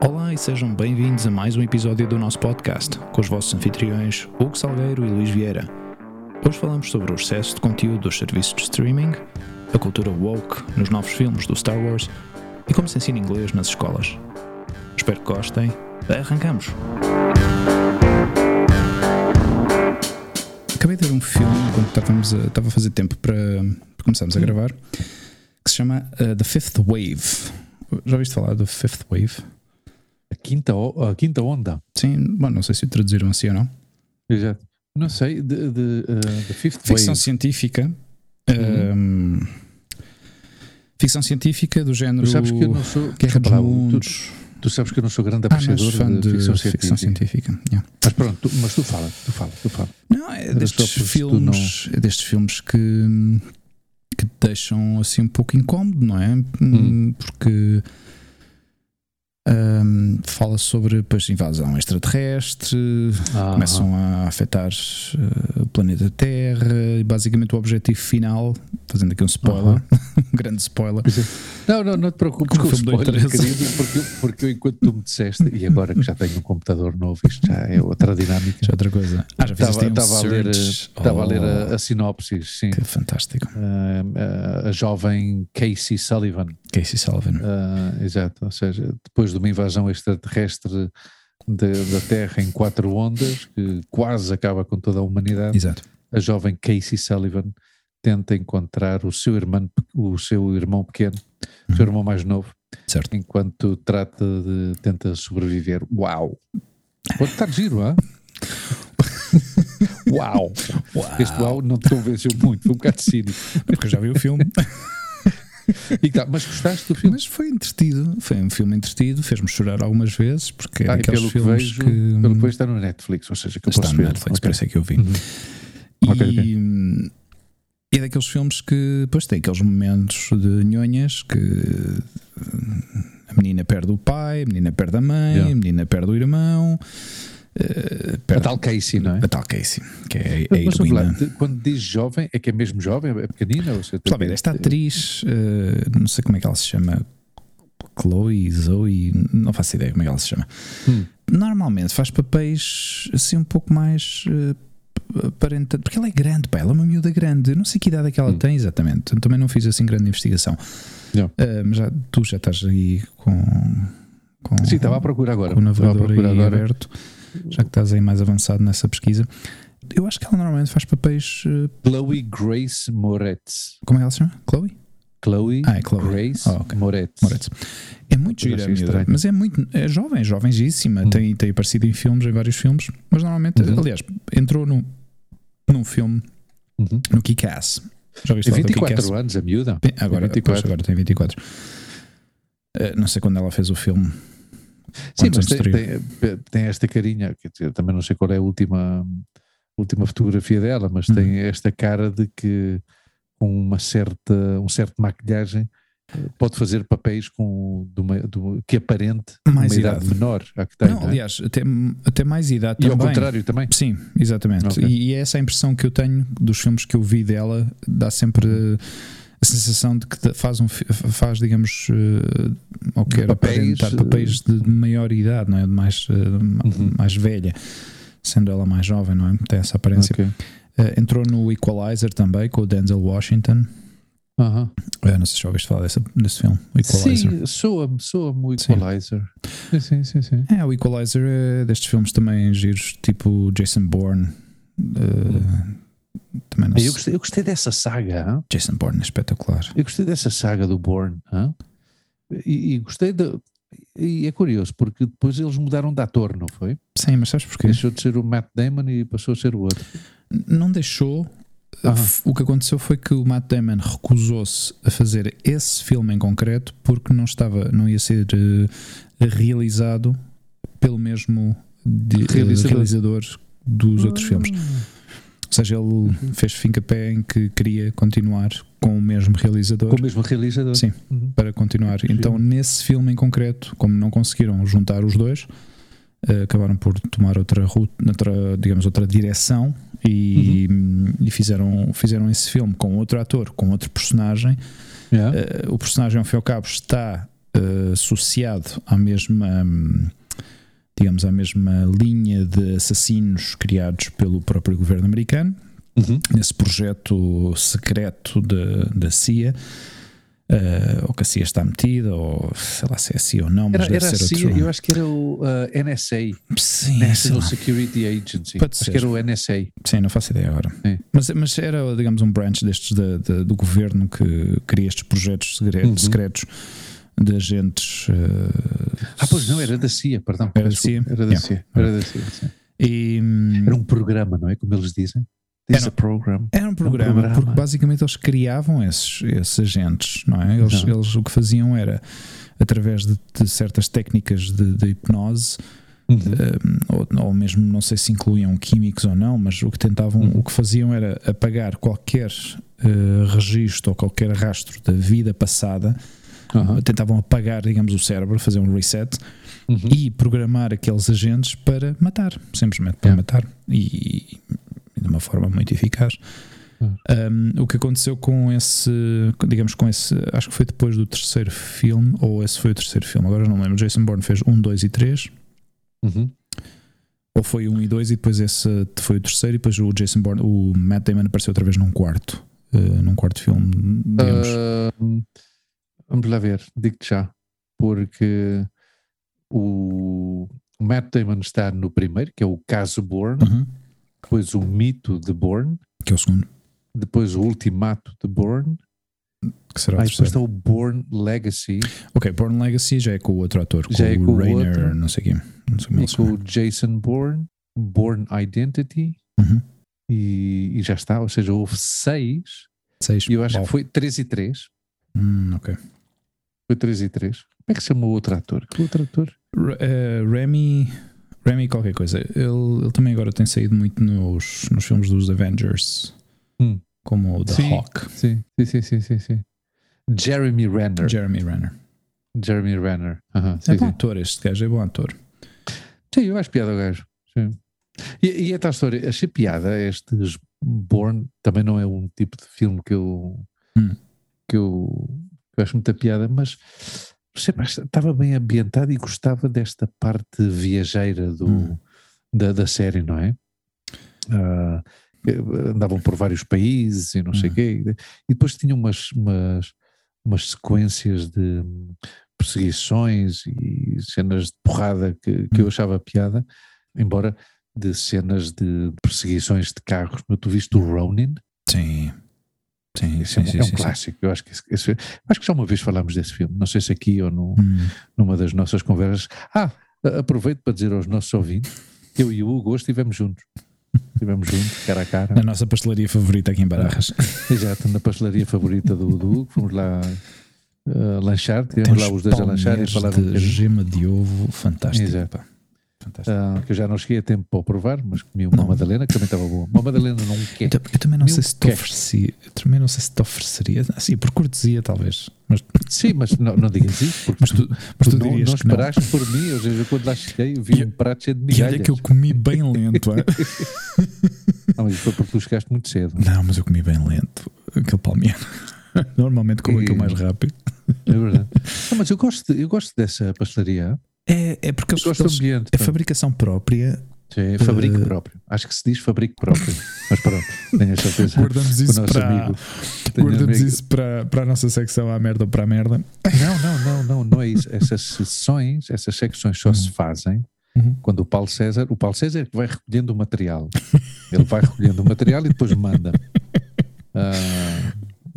Olá e sejam bem-vindos a mais um episódio do nosso podcast, com os vossos anfitriões Hugo Salgueiro e Luís Vieira. Hoje falamos sobre o excesso de conteúdo dos serviços de streaming, a cultura woke nos novos filmes do Star Wars e como se ensina inglês nas escolas. Espero que gostem. Arrancamos! Acabei de ver um filme enquanto estávamos a, estava a fazer tempo para, para começarmos a gravar que se chama uh, The Fifth Wave. Já ouviste falar do Fifth Wave? A quinta, a quinta onda. Sim, bom, não sei se o traduziram assim ou não. Exato. Não sei, de, de, uh, the Fifth Ficção Wave. científica. um, ficção científica do género Tu sabes que eu não sou. Guerra dos Mundos. Tu, tu sabes que eu não sou grande Ah, não apreciador fã de, de ficção ficção científica. científica. yeah. Mas pronto, tu, mas tu fala, tu fala, tu fala. Não, é destes filmes, é destes filmes que, te deixam assim um pouco incómodo, não é? Hum. Porque hum, fala sobre pois, invasão extraterrestre, Ah, começam a afetar eh, o planeta Terra e basicamente o objetivo final, fazendo aqui um spoiler, um grande spoiler. Não, não, não te preocupes com o spoiler, querido, porque, porque eu, enquanto tu me disseste, e agora que já tenho um computador novo, isto já é outra dinâmica. Já é outra coisa. Ah, já aí um Estava a ler, estava a, ler Oh, a, a sinopse, sim. Que fantástico. Ah, ah, a jovem Casey Sullivan. Casey Sullivan. Ah, exato, ou seja, depois de uma invasão extraterrestre da Terra em quatro ondas, que quase acaba com toda a humanidade, Exato. a jovem Casey Sullivan tenta encontrar o seu irmão, o seu irmão pequeno, o seu irmão mais novo, Certo. enquanto trata de tenta sobreviver. Uau! Pode estar giro, hã? Uau! Este uau não te convenceu muito, foi um bocado cínico. Porque eu já vi o filme. Tá, mas gostaste do filme? Mas foi entretido, foi um filme entretido, fez-me chorar algumas vezes, porque Ah, aqueles filmes vejo, que pelo que vejo está no Netflix, ou seja, que eu está posso no ver. Netflix, Ok. por isso é que eu vi. Uhum. E, Ok, ok. e é daqueles filmes que depois tem aqueles momentos de nhonhas que a menina perde o pai, a menina perde a mãe, Yeah. a menina perde o irmão, eh, A tal Casey, não é? a tal Casey, que é Mas, mas, heroína. Quando diz jovem, é que é mesmo jovem? É pequenina? Ou seja, ver, esta atriz, eh, não sei como é que ela se chama, Chloe, Zoe, não faço ideia como é que ela se chama. Hum. Normalmente faz papéis assim um pouco mais eh, aparenta, porque ela é grande, pá, ela é uma miúda grande. Eu não sei que idade é que ela Hum. tem exatamente. Eu também não fiz assim grande investigação. Eh, mas já, tu já estás aí com, com, Sim, estava à procura agora. com o navegador agora. aberto, já que estás aí mais avançado nessa pesquisa. Eu acho que ela normalmente faz papéis. eh, Chloe Grace Moretz. como é que ela se chama? Chloe? Chloe, Ah, é Chloe. Grace Ah, ok. Moretz. Moretz. É muito gira, mas é muito é jovem, jovenzíssima. Hum. Tem, tem aparecido em filmes, em vários filmes, mas normalmente, Uhum. aliás, entrou num, num filme Uhum. no Kick-Ass. Já viste Tem do Kick-Ass? 24 anos, a miúda. Tem- Agora, 24. pois, agora tem 24. Eh, não sei quando ela fez o filme. Sim, mas tem, tem, tem esta carinha, quer dizer, também não sei qual é a última, última fotografia dela, mas Uhum. tem esta cara de que com uma certa, um certo maquilhagem eh, pode fazer papéis com, de uma, de uma- que aparente Mais uma idade idade. menor a que tem. não, não é? aliás, até, até mais idade e ao também. contrário também. Sim, exatamente. Ok. E, e é essa a impressão que eu tenho dos filmes que eu vi dela, dá sempre sensação de que faz, um, faz digamos, eh, ou quer Papéis, aparentar papéis de maior idade, não é? De mais, eh, ma- Uhum. mais velha, sendo ela mais jovem, não é? Tem essa aparência. Ok. Eh, entrou no Equalizer também com o Denzel Washington. Aham. Eh, não sei se já ouviste falar desse, desse filme, Equalizer. Sim, soa-me, soa-me o. Equalizer. Sim, sim, sim. sim. É, o Equalizer é destes filmes também giros, tipo Jason Bourne. eh, também não Eu gostei, eu gostei dessa saga, hã? Jason Bourne é espetacular. eu gostei dessa saga do Bourne. E, e gostei de. E é curioso, porque depois eles mudaram de ator, não foi? Sim, mas sabes porquê? Deixou de ser o Matt Damon e passou a ser o outro. Não deixou. F- O que aconteceu foi que o Matt Damon recusou-se a fazer esse filme em concreto porque não estava, não ia ser eh, realizado pelo mesmo de- eh, Realizador. realizador dos outros filmes. Ou seja, ele fez fim-a-pé em que queria continuar com o mesmo realizador Com o mesmo realizador. Sim. Uhum. para continuar. Então, nesse filme em concreto, como não conseguiram juntar os dois, eh, acabaram por tomar outra ruta, outra, digamos, outra direção e, e fizeram, fizeram esse filme com outro ator, com outro personagem. Yeah. Eh, o personagem, ao fim e ao cabo, está uh, associado à mesma, hum, digamos, à mesma linha de assassinos criados pelo próprio governo americano, Uhum. nesse projeto secreto da- CIA. uh, ou que a CIA está metida, ou sei lá se é a CIA ou não, mas Era, deve era a ser CIA, outro. eu acho que era o uh, NSA, Sim, National. Security Agency. Pode acho ser. que era o NSA. Sim, não faço ideia agora. Sim. Mas, mas era, digamos, um branch destes da- da- do governo que cria estes projetos segredos, Uhum. secretos de agentes. uh, Ah, pois não, era da CIA, perdão. Era da CIA? Era da. CIA. Era da CIA, e, Era um programa, não é? Como eles dizem. Era- program. Era um programa, programa. porque basicamente eles criavam esses, esses agentes, não é? Eles, Não. eles o que faziam era, através de, de certas técnicas de, de hipnose, Uhum. um, ou, ou mesmo não sei se incluíam químicos ou não, mas o que tentavam, Uhum. o que faziam era apagar qualquer uh, registro ou qualquer rastro da vida passada, Aham. tentavam apagar, digamos, o cérebro, fazer um reset Uhum. e programar aqueles agentes para matar, simplesmente para Yeah. matar e, e de uma forma muito eficaz. Hum. Um, o que aconteceu com esse, digamos, com esse, acho que foi depois do terceiro filme, ou esse foi o terceiro filme, agora não lembro. Jason Bourne fez um, dois e três, Uhum. ou foi um e dois, e depois esse foi o terceiro, e depois o Jason Bourne, o Matt Damon apareceu outra vez num quarto, uh, num quarto filme, digamos. Ah, vamos lá ver, digo-te já, porque o Matt Damon está no primeiro, que é o caso Bourne, Uhum. depois o mito de Bourne, que é o segundo, depois o ultimato de Bourne, que será o ah, depois está o Bourne Legacy Ok, Bourne Legacy já é com o outro ator, com Já é o com o Rainer, outro. não sei quem, não sei e com o Jason Bourne, Bourne Identity Uhum. e, e já está, ou seja, houve seis Seis. e eu acho que foi três e três, Hum, ok. Foi três e três. Como é que se chama o outro ator? Que outro ator? Eh, Remy. Remy qualquer coisa. Ele, ele também agora tem saído muito nos, nos filmes dos Avengers. Hum. Como o The Sim. Hawk. Sim, sim, sim, sim, sim. Jeremy Renner. Jeremy Renner. Jeremy Renner. É sim, bom sim. ator este gajo, é bom ator. Sim, eu acho piada ao gajo. Sim. E, e a tal história, achei piada estes Born, também não é um tipo de filme que eu, Hum. que eu, eu acho muita piada, mas sei pá, estava bem ambientado e gostava desta parte viajeira do, Hum. da, da série, não é? Eh, andavam por vários países e não sei o Hum. quê, e depois tinham umas, umas, umas sequências de perseguições e cenas de porrada que, que eu Hum. achava piada, embora de cenas de perseguições de carros. Mas tu viste o Ronin? Sim. Sim, Esse é, sim, um- sim. é um clássico. Eu acho que, esse, acho que já uma vez falámos desse filme. Não sei se aqui ou no, Hum. numa das nossas conversas. Ah, aproveito para dizer aos nossos ouvintes que eu e o Hugo hoje estivemos juntos. Estivemos juntos, cara a cara. A nossa pastelaria favorita aqui em Barajas. Exato, na pastelaria favorita do, do Hugo. Fomos lá ah, lanchar, tivemos lá os dois a lanchar e falar de gema de ovo fantástico. Exato. pá. Fantástico. Ah, que eu já não cheguei a tempo para o provar, mas comi uma Não. Madalena que também estava boa. Uma Madalena não quer. Eu, ta- eu também não sei se te. Eu também não sei se te ofereceria. Assim, por cortesia, talvez. Mas, Sim, mas não, não digas isso, porque mas tu, mas tu não, dirias não não. esperaste por mim. Ou seja, quando lá cheguei, vi E- um prato cheio de E migalhas. olha que eu comi bem lento. é? Não, mas foi porque tu chegaste muito cedo. Não, mas eu comi bem lento. Aquele palmeiro. Normalmente como E- aquilo mais rápido. É verdade. Não, mas eu gosto, eu gosto dessa pastelaria. É, é porque Eu eles, gosto eles- ambiente. é fabricação própria. Sim, fabrico Eh, próprio. Acho que se diz fabrico próprio. Mas pronto, tenho a certeza. Guardamos isso para. amigo. Guardamos isso para, para a nossa secção à merda ou para a merda. Não, não, não, não, não é isso. Essas sessões, essas secções só se fazem Uhum. quando o Paulo César, o Paulo César é que vai recolhendo o material. Ele vai recolhendo o material e depois manda. Ah,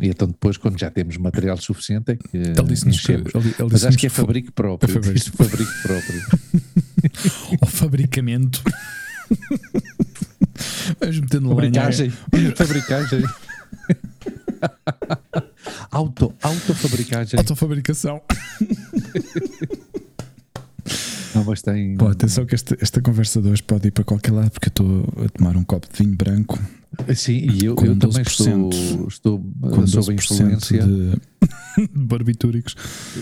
e então depois, quando já temos material suficiente, é que Ele disse-nos que. Ele, ele Mas acho que é fabrico próprio. É fabrico. Fabrico próprio. Ao fabricamento. Vamos metendo lenha. Fabricagem. Fabricagem. Auto, autofabricagem. Autofabricação. Não, mas tem. Pô, atenção que esta, esta conversa de hoje pode ir para qualquer lado porque eu estou a tomar um copo de vinho branco Sim, e eu, eu também 12%, estou, estou com sob a 12% influência. de, de barbitúricos.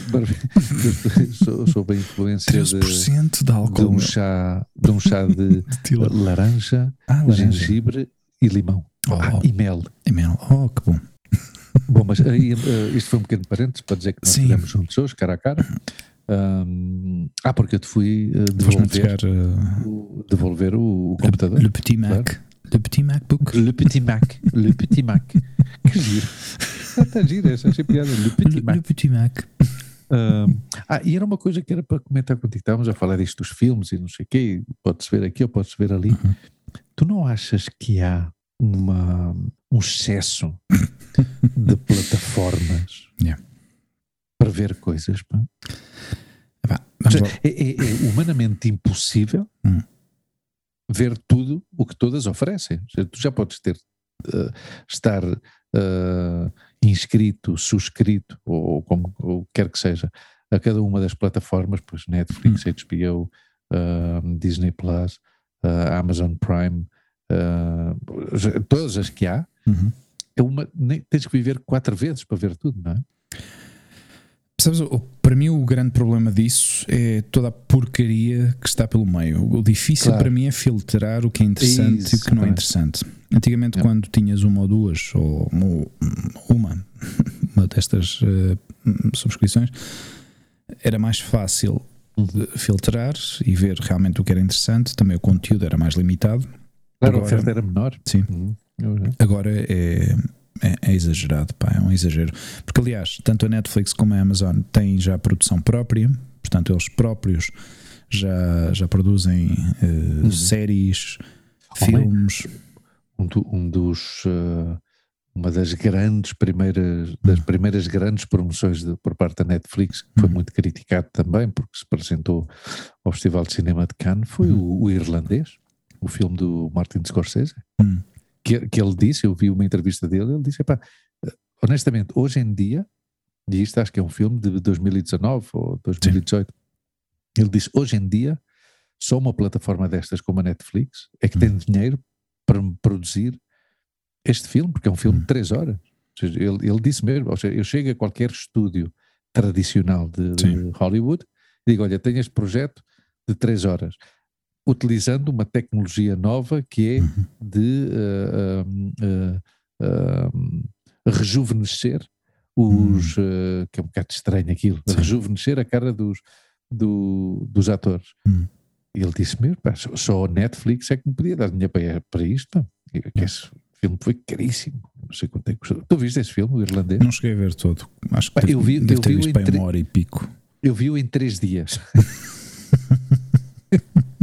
sou, sob a influência de, 13% de de álcool. um meu. chá, de um chá de De laranja, Ah, gengibre e limão. Oh, Ah, e mel. e mel. Oh, que bom. Bom, mas aí, uh, isto foi um pequeno parênteses para dizer que nós Sim. estivemos juntos hoje, cara a cara. Um, ah, porque eu te fui uh, devolver, buscar uh, o, devolver o, o computador. Le Petit Mac. Le Petit MacBook. Le Petit Mac. Le Petit Mac. Que giro. Está giro, essa achei piada. Le Petit Le, Mac. Le Petit Mac. Um, ah, e era uma coisa que era para comentar contigo. Estávamos a falar disto dos filmes e não sei o quê. Pode-se ver aqui ou pode-se ver ali. Uhum. Tu não achas que há uma, um excesso de plataformas Yeah. para ver coisas? Pá? Ou seja, é, é- é humanamente impossível Hum. ver tudo o que todas oferecem. Ou seja, tu já podes ter eh, estar eh, inscrito, subscrito, ou como ou quer que seja, a cada uma das plataformas, pois Netflix, HBO, eh, Disney Plus, Amazon Prime, todas as que há, Uhum. é uma, nem, tens que viver quatro vezes para ver tudo, não é? Sabes, para mim o grande problema disso é toda a porcaria que está pelo meio. O difícil Claro. para mim é filtrar o que é interessante e o que não é interessante. Antigamente, É. quando tinhas uma ou duas, ou uma, uma destas eh, subscrições, era mais fácil de filtrar e ver realmente o que era interessante. Também o conteúdo era mais limitado. Claro, a Agora- oferta era menor. Sim. Uhum. Agora é, é, é exagerado, pá, é um exagero. Porque, aliás, tanto a Netflix como a Amazon têm já produção própria, portanto, eles próprios já, já produzem eh, séries, Oh, mãe. filmes. um, do- um dos eh, uma das grandes primeiras das primeiras grandes promoções de- por parte da Netflix que foi Uhum. muito criticado também porque se apresentou ao Festival de Cinema de Cannes foi o, o irlandês o filme do Martin Scorsese Hum. Que, que ele disse eu vi uma entrevista dele ele disse "Epá, honestamente hoje em dia e isto acho que é um filme de 2019 ou 2018 ele disse hoje em dia só uma plataforma destas como a Netflix é que tem dinheiro para produzir este filme, porque é um filme de três horas. Seja, ele, ele disse mesmo, ou seja, eu chego a qualquer estúdio tradicional de, de Sim. Hollywood e digo, olha, tenho este projeto de três horas, utilizando uma tecnologia nova que é Uhum. de um, um, rejuvenescer os, eh, que é um bocado estranho aquilo, rejuvenescer a cara dos, do- dos atores. Hum. E ele disse mesmo, pá, só, a Netflix é que me podia dar dinheiro para, para isto. que Esse filme foi caríssimo. Não sei quanto é que custou. Tu viste esse filme, o irlandês? Não cheguei a ver todo. Acho que Pá, eu vi- deve eu ter vi visto entre- uma hora e pico. Eu vi-o em três dias.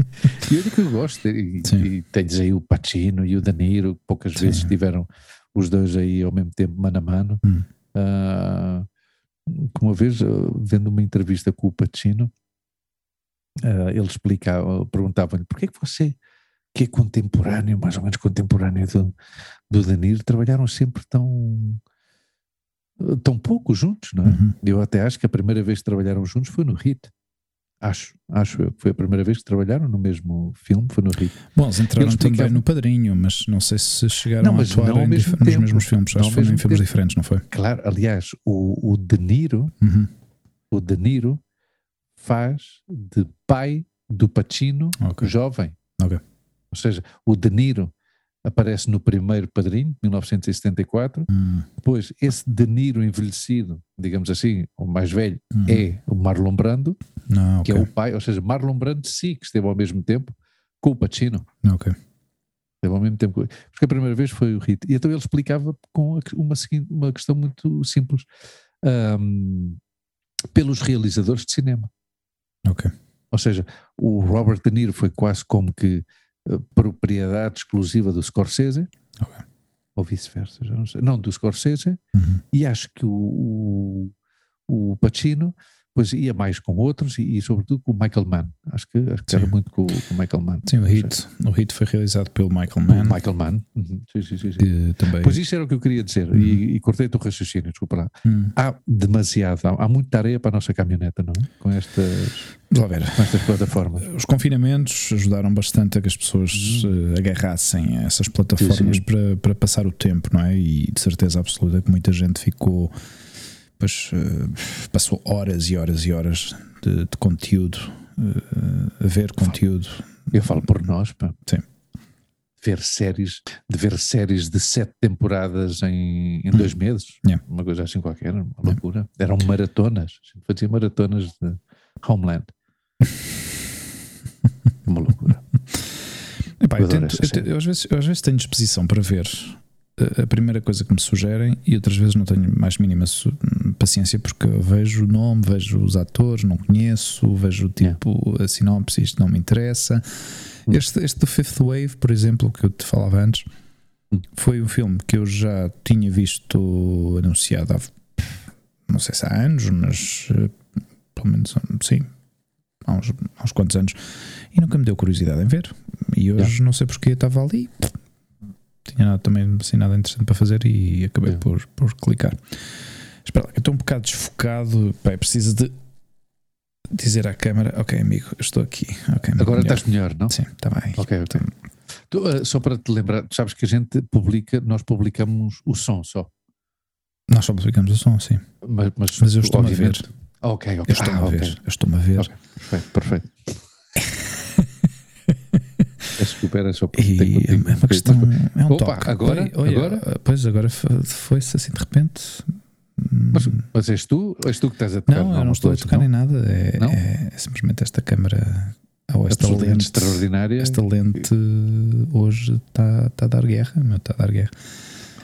e olha que eu gosto. E, e tens aí o Pacino e o Danilo, que poucas Sim. vezes tiveram os dois aí ao mesmo tempo, mano a mano. Hum. Que uma vez, ah, vendo uma entrevista com o Pacino, ah, ele explicava, perguntava-lhe porquê que você, que é contemporâneo, mais ou menos contemporâneo do, do Danilo, trabalharam sempre tão tão pouco juntos, não é? Uhum. Eu até acho que a primeira vez que trabalharam juntos foi no Hit. Acho, acho eu que foi a primeira vez que trabalharam no mesmo filme, foi no Hit. Bom, eles entraram Ele também no Padrinho, mas não sei se chegaram Não, a atuar não em mesmo nos tempo. mesmos filmes. Não Acho que foram em filmes tempo. diferentes, não foi? Claro, aliás, o, o De Niro, Uhum. o De Niro faz de pai do Pacino Ok. jovem. Ok. Ou seja, o De Niro aparece no primeiro Padrinho, 1974. Hum, Depois, esse De Niro envelhecido, digamos assim, o mais velho, uhum. é o Marlon Brando, Não, que ok. é o pai, ou seja, Marlon Brando sim que esteve ao mesmo tempo com o Pacino. Ok. Esteve ao mesmo tempo. com- Porque a primeira vez foi o hit. E então ele explicava com uma, uma questão muito simples. Ahm, pelos realizadores de cinema. Ok. Ou seja, o Robert De Niro foi quase como que propriedade exclusiva do Scorsese, Ok. ou vice-versa, não. Não, do Scorsese, Uhum. e acho que o, o, o Pacino pois ia mais com outros e, e sobretudo com o Michael Mann. Acho que, acho que era muito com, com o Michael Mann. Sim, o hit, o hit foi realizado pelo Michael Mann, Michael Mann. Uhum. Sim, sim, sim, sim. também. Pois isso era o que eu queria dizer e, e cortei-te o raciocínio, desculpa lá. Hum. Há demasiado, há, há muita areia para a nossa caminhoneta, não é? Com estas, Vamos ver. com estas plataformas. Os confinamentos ajudaram bastante a que as pessoas eh, agarrassem essas plataformas Uhum. Sim, sim. Para, para passar o tempo, não é? E de certeza absoluta que muita gente ficou, pois, eh, passou horas e horas e horas de, de conteúdo, eh, a ver conteúdo. Eu falo por nós, pá. Sim. ver séries, de ver séries de sete temporadas em, em dois meses, Yeah. uma coisa assim qualquer, uma loucura. Eram maratonas, fazia maratonas de Homeland. uma loucura. Epá, eu, tento- eu eu às, vezes, eu às vezes tenho disposição para ver a- primeira coisa que me sugerem e outras vezes não tenho mais mínima paciência porque vejo o nome, vejo os atores, não conheço, vejo o tipo, a sinopse, isto não me interessa. Este, este do Fifth Wave, por exemplo, que eu te falava antes, Hum. foi um filme que eu já tinha visto anunciado há não sei se há anos, mas eh, pelo menos sim, há uns, há uns quantos anos, e nunca me deu curiosidade em ver. E hoje não sei porque estava ali, tinha nada, também assim, nada interessante para fazer e acabei Yeah. por, por clicar. Espera lá, eu estou um bocado desfocado, eu preciso de dizer à câmara: Ok, amigo, eu estou aqui. Ok, Agora melhor. estás melhor, não? Sim, está bem. Ok, ok. Tu, eh, só para te lembrar, tu sabes que a gente publica, nós publicamos o som só. Nós só publicamos o som, sim. Mas, mas, Mas eu estou-me a ver. Ah, ok, ok. Eu estou-me Ah, a ver. Eu estou-me a ver. Ok, perfeito, perfeito. Desculpa, era só para E ter é uma questão. É um Opa, toque. agora- olha, agora? Pois agora fo- foi-se assim de repente. Mas, mas és tu? És tu que estás a tocar? não, eu não estou a coisa, tocar não? em nada. É, Não? é- simplesmente esta câmara ou esta Absolutamente lente. extraordinária. Esta lente hoje está tá a dar guerra. Está a dar guerra.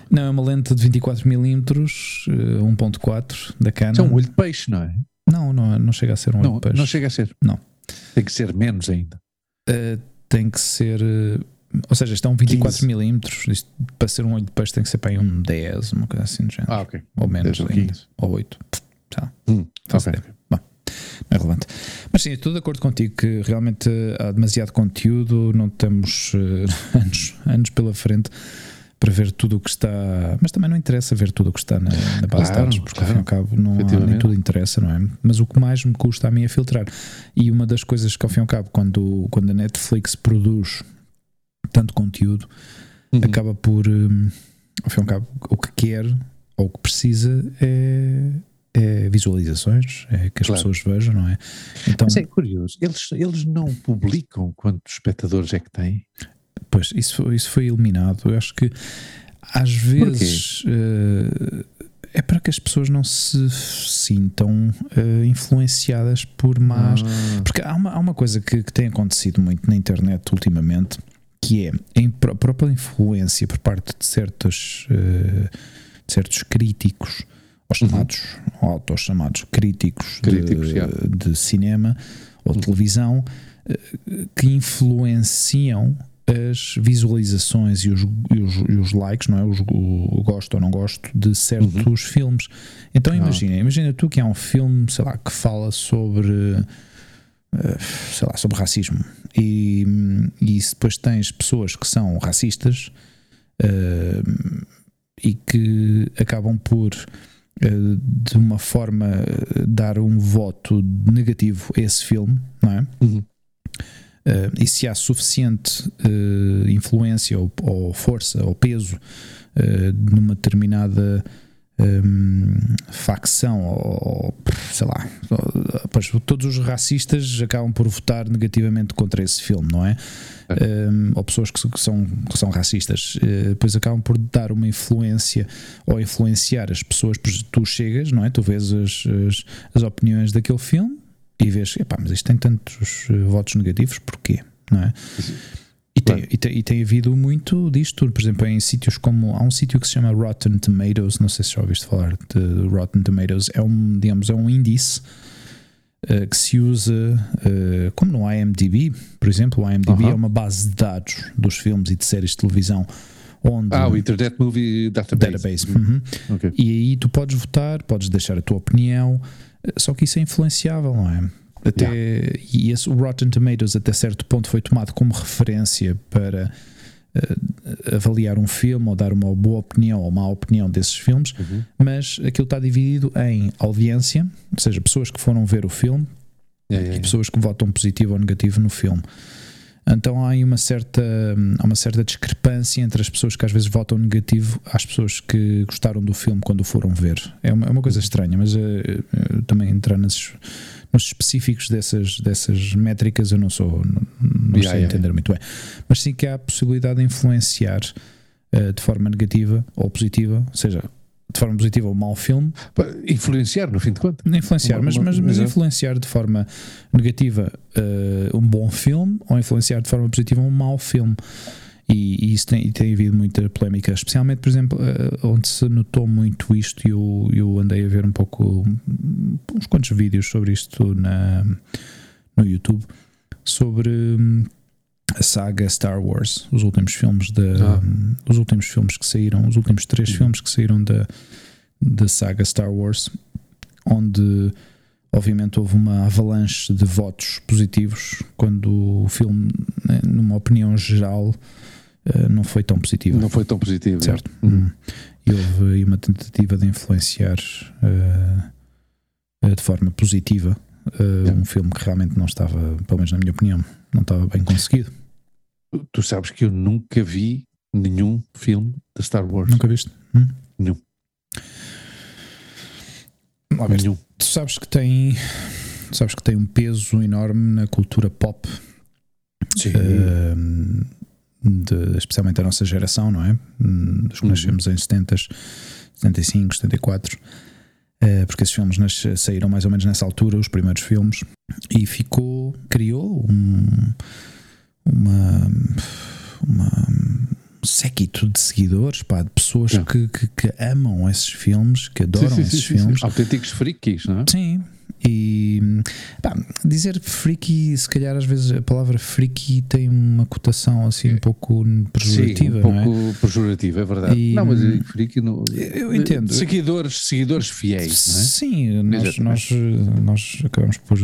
Não, é uma lente de 24mm, eh, 1.4 da Canon. Isso é um olho de peixe, não é? Não, não, não chega a ser um olho Não, de peixe. não chega a ser. Não. Tem que ser menos ainda. Uh, tem que ser. uh, ou seja, é um 24mm. Isto, para ser um olho de peixe tem que ser para aí um 10, uma coisa assim do género. Ah, ok. ou menos 10 ou ainda. 15. Ou 8. Tá. Hum, Faz ok. ideia. Bom, não é relevante. Mas sim, estou de acordo contigo que realmente há demasiado conteúdo, não temos uh, anos, anos pela frente para ver tudo o que está. Mas também não interessa ver tudo o que está na, na base de Claro, dados, porque ao fim e ao cabo não há, nem tudo interessa, não é? Mas o que mais me custa a mim é filtrar. E uma das coisas que ao fim e ao cabo, quando, quando a Netflix produz tanto conteúdo, Uhum. acaba por, hum, ao fim e ao cabo, o que quer ou o que precisa é, é visualizações, é que as Claro. pessoas vejam, não é? Então, Mas é curioso, eles, eles não publicam quantos espectadores é que têm? Pois, isso, foi- isso foi eliminado. Eu acho que às vezes eh, é para que as pessoas não se sintam eh, influenciadas por más. Ah, Porque há uma, há uma coisa que, que tem acontecido muito na internet ultimamente, que é a própria influência por parte de certos, eh, de certos críticos, ou chamados, ou autores chamados críticos, Uhum. Críticos, de, yeah. de cinema ou Uhum. televisão, eh, que influenciam as visualizações e os, e os, e os likes, não é? Os, o, o gosto ou não gosto de certos filmes. Então Ah. imagina, imagina tu que há um filme, sei lá, que fala sobre eh, sei lá, sobre racismo e, e se depois tens pessoas que são racistas eh, e que acabam por eh, de uma forma dar um voto negativo a esse filme, não é? Uhum. Uh, e se há suficiente uh, influência ou, ou força ou peso uh, numa determinada um, facção ou sei lá, ou- pois, todos os racistas acabam por votar negativamente contra esse filme, não é? Um, ou pessoas que, que são, que são racistas, uh, depois acabam por dar uma influência ou influenciar as pessoas, pois tu chegas, não é? Tu vês as, as, as opiniões daquele filme e vês, epá, mas isto tem tantos eh, votos negativos, porquê? Não é? E tem, e, tem, e tem havido muito disto, tudo. por exemplo, em sítios como há um sítio que se chama Rotten Tomatoes, não sei se já ouviste falar de Rotten Tomatoes, é um, digamos, é um índice eh, que se usa eh, como no IMDb, por exemplo, o IMDb Aham. é uma base de dados dos filmes e de séries de televisão onde Ah, o Internet Movie Database. database. Uhum. Ok. E aí tu podes votar, podes deixar a tua opinião, só que isso é influenciável, não é? Até, E esse, o Rotten Tomatoes, até certo ponto, foi tomado como referência para eh, avaliar um filme ou dar uma boa opinião ou má opinião desses filmes, Uhum. mas aquilo está dividido em audiência, ou seja, pessoas que foram ver o filme Yeah, yeah, e yeah. pessoas que votam positivo ou negativo no filme. Então há aí uma certa, há uma certa discrepância entre as pessoas que às vezes votam negativo às pessoas que gostaram do filme quando o foram ver. É uma, é uma coisa estranha, mas eh, eh, também entrar nesses, nos específicos dessas, dessas métricas eu não sou, não, não Yeah, sei yeah, entender muito bem. Mas sim que há a possibilidade de influenciar eh, de forma negativa ou positiva, ou seja, de forma positiva um mau filme, Influenciar, no fim de contas. influenciar, Uma- mas, uma- mas, mas influenciar de forma negativa eh, um bom filme ou influenciar de forma positiva um mau filme. E, e isso tem, e tem havido muita polémica, especialmente, por exemplo, eh, onde se notou muito isto. E eu, eu andei a ver um pouco, uns quantos vídeos sobre isto na, no YouTube, sobre hum, a saga Star Wars, os últimos filmes da, Ah. hum, os últimos filmes que saíram, os últimos três Uhum. filmes que saíram da, da saga Star Wars, onde obviamente houve uma avalanche de votos positivos quando o filme, né, numa opinião geral, eh, não foi tão positivo. Não foi tão positivo. Certo. Uhum. Hum. E houve aí uma tentativa de influenciar eh, de forma positiva eh, Yeah. um filme que realmente não estava, pelo menos na minha opinião, não estava bem conseguido. Tu sabes que eu nunca vi nenhum filme de Star Wars. Nunca viste? Hum? Nenhum. Ver, Nenhum. tu sabes que tem sabes que tem um peso enorme na cultura pop Sim. eh, de- especialmente a nossa geração, não é? Hum, Dos que Uhum. nascemos em 70, 75, 74. eh, porque esses filmes nas- saíram mais ou menos nessa altura, os primeiros filmes, e ficou, criou um, uma, uma um séquito de seguidores, pá, de pessoas que, que, que amam esses filmes, que adoram Sim, sim, esses sim, filmes. Autênticos freaks, não é? Sim. E pá, dizer freaky, se calhar às vezes a palavra freaky tem uma cotação assim um pouco pejorativa, Sim, um não é? pouco pejorativa, é verdade. E- não, mas eu digo freak no, Eu entendo. Seguidores, seguidores fiéis, não é? Sim, nós, nós, nós acabamos por.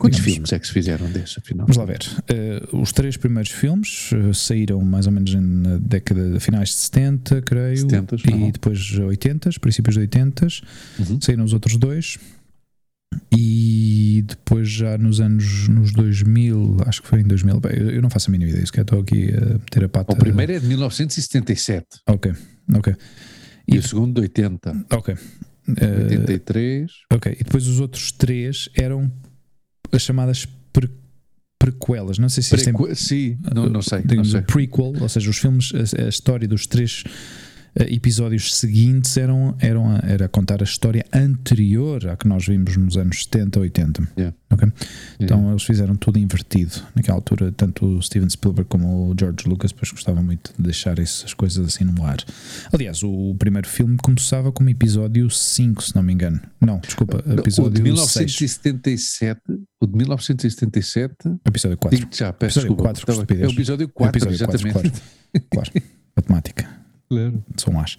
Quantos digamos, filmes é que se fizeram desses, afinal? Vamos lá ver. Eh, os três primeiros filmes eh, saíram mais ou menos na década de finais de 70, creio, 70, e uhum. depois 80, princípios de 80. Uhum. Saíram os outros dois. E depois, já nos anos nos 2000, acho que foi em 2000, bem, eu eu não faço a mínima ideia, se calhar estou aqui a meter a pata. O primeiro é de 1977 Ok, ok, e, E- o segundo de 80. ok. Eh, 83. ok, e depois os outros três eram as chamadas pre- prequelas. Não sei se tem Prequ- Sim, não, não sei. Não digamos, sei. o prequel, ou seja, os filmes, a, a história dos três episódios seguintes eram, eram a, era contar a história anterior à que nós vimos nos anos 70, 80. Yeah. Ok? Yeah. Então eles fizeram tudo invertido naquela altura. Tanto o Steven Spielberg como o George Lucas depois gostavam muito de deixar essas coisas assim no ar. Aliás, o primeiro filme começava como episódio 5, se não me engano. Não, desculpa, Não, o de episódio 6. 1977, o de 1977, Episódio 4. digo-te já, peço Episódio desculpa. quatro, que Estava- estupidez. é o episódio 4, episódio quatro, exatamente. Claro, matemática. Claro. São as.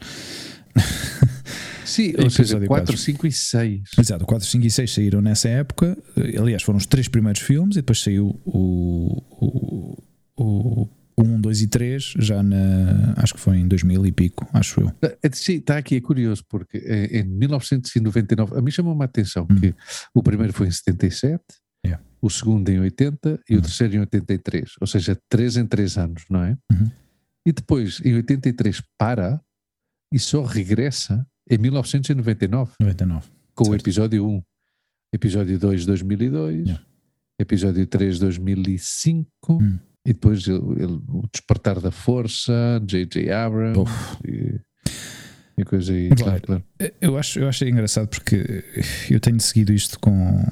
Sim, ou seja, 4, quatro. 5 e 6. Exato, o 4, 5 e 6 saíram nessa época. Aliás, foram os três primeiros filmes e depois saiu o, o, o, o 1, 2 e 3, já na. Acho que foi em 2000 e pico, acho eu. É, Sim, está aqui, é curioso, porque eh, em 1999, a mim chamou-me a atenção Hum. que o primeiro foi em 77, Yeah. o segundo em 80 e Hum. o terceiro em 83, ou seja, 3 em 3 anos, não é? Uhum. E depois, em 83, para e só regressa em 1999, 99. com o Certo. episódio 1, episódio 2, 2002, Yeah. episódio 3, 2005. Hum. E depois ele- ele- o Despertar da Força, J.J. Abrams e, e coisa aí. Lá Claro, claro. Eu acho, eu acho engraçado porque eu tenho seguido isto com.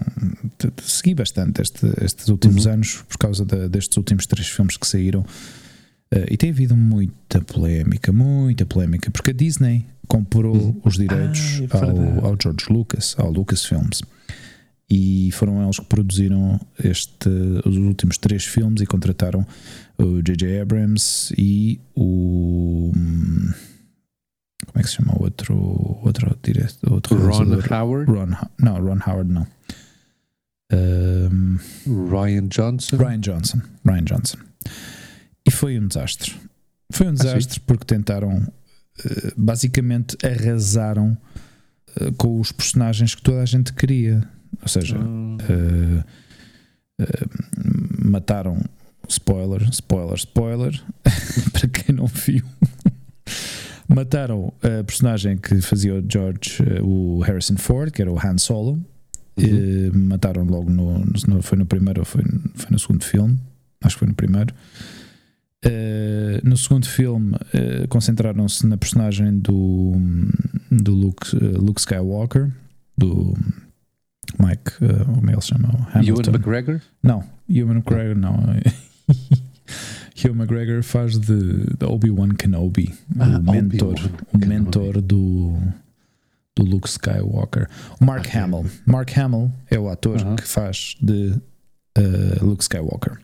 Segui bastante este- estes últimos Uhum. anos por causa da- destes últimos três filmes que saíram. Eh, e tem havido muita polémica, muita polémica, porque a Disney comprou Uhum. os direitos Ah, é ao, ao George Lucas, ao Lucasfilms. E foram eles que produziram este, os últimos três filmes e contrataram o J.J. Abrams e o. Como é que se chama o outro, outro diretor? Outro Ron realizador? Howard, Ron não, Ron Howard não. Um, Ryan Johnson. Ryan Johnson. Ryan Johnson. E foi um desastre. Foi um sim? desastre porque tentaram, eh, basicamente, arrasaram eh, com os personagens que toda a gente queria. Ou seja, Ah, eh, eh, mataram. Spoiler, spoiler, spoiler. para quem não viu. Mataram a personagem que fazia o George, o Harrison Ford, que era o Han Solo. uhum. mataram logo no, no, Foi no primeiro ou foi, foi no segundo filme? Acho que foi no primeiro. Uh, no segundo filme, uh, concentraram-se na personagem do, do Luke, uh, Luke Skywalker, do Mike, como é ele se chama? Hamilton. Ewan McGregor? Não, Ewan McGregor não. Ewan McGregor faz de, de Obi-Wan Kenobi, ah, o mentor, o mentor do, do Luke Skywalker. O Mark okay. Hamill. Mark Hamill é o ator -huh. que faz de Luke Skywalker.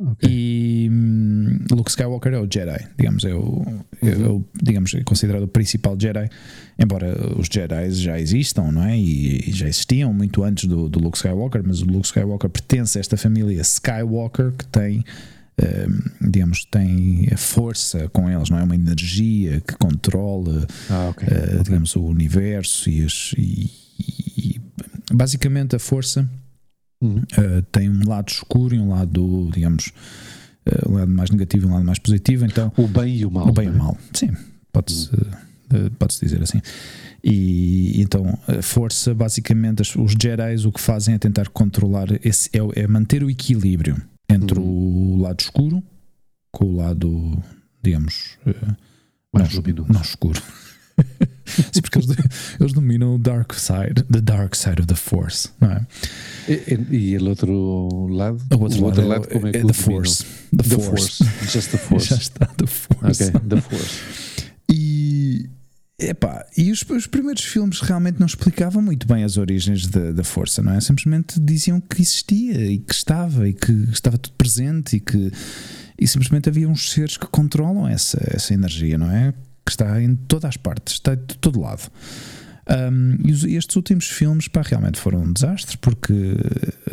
Okay. E um, Luke Skywalker é o Jedi, digamos, é o, é o digamos, é considerado o principal Jedi, embora os Jedi já existam, não é? E, e já existiam muito antes do, do, Luke Skywalker, mas o Luke Skywalker pertence a esta família Skywalker que tem, um, digamos, tem a força com eles, não é? Uma energia que controla, ah, okay. uh, digamos, o universo e, as, e, e basicamente a força Uhum. Uh, tem um lado escuro e um lado, digamos, uh, um lado mais negativo e um lado mais positivo. Então, o bem e o mal. O bem e o é? mal, sim, pode-se uhum. pode dizer assim. E então a força, basicamente, os Jedi o que fazem é tentar controlar, esse, é, é manter o equilíbrio entre uhum. o lado escuro com o lado, digamos, mais não, luminoso. não escuro. Sim, porque eles, eles dominam o dark side, the dark side of the force, não é? E, e o outro lado? O outro, o outro lado, lado, como é que é the force. The, the force. force. Just the force. Já está, the force. Ok, the force. E Epá, e os, os, primeiros filmes realmente não explicavam muito bem as origens da, da, força, não é? Simplesmente diziam que existia e que estava e que estava tudo presente e que e simplesmente havia uns seres que controlam essa, essa energia, não é? Que está em todas as partes, está de todo lado. Um, e estes últimos filmes pá, realmente foram um desastre porque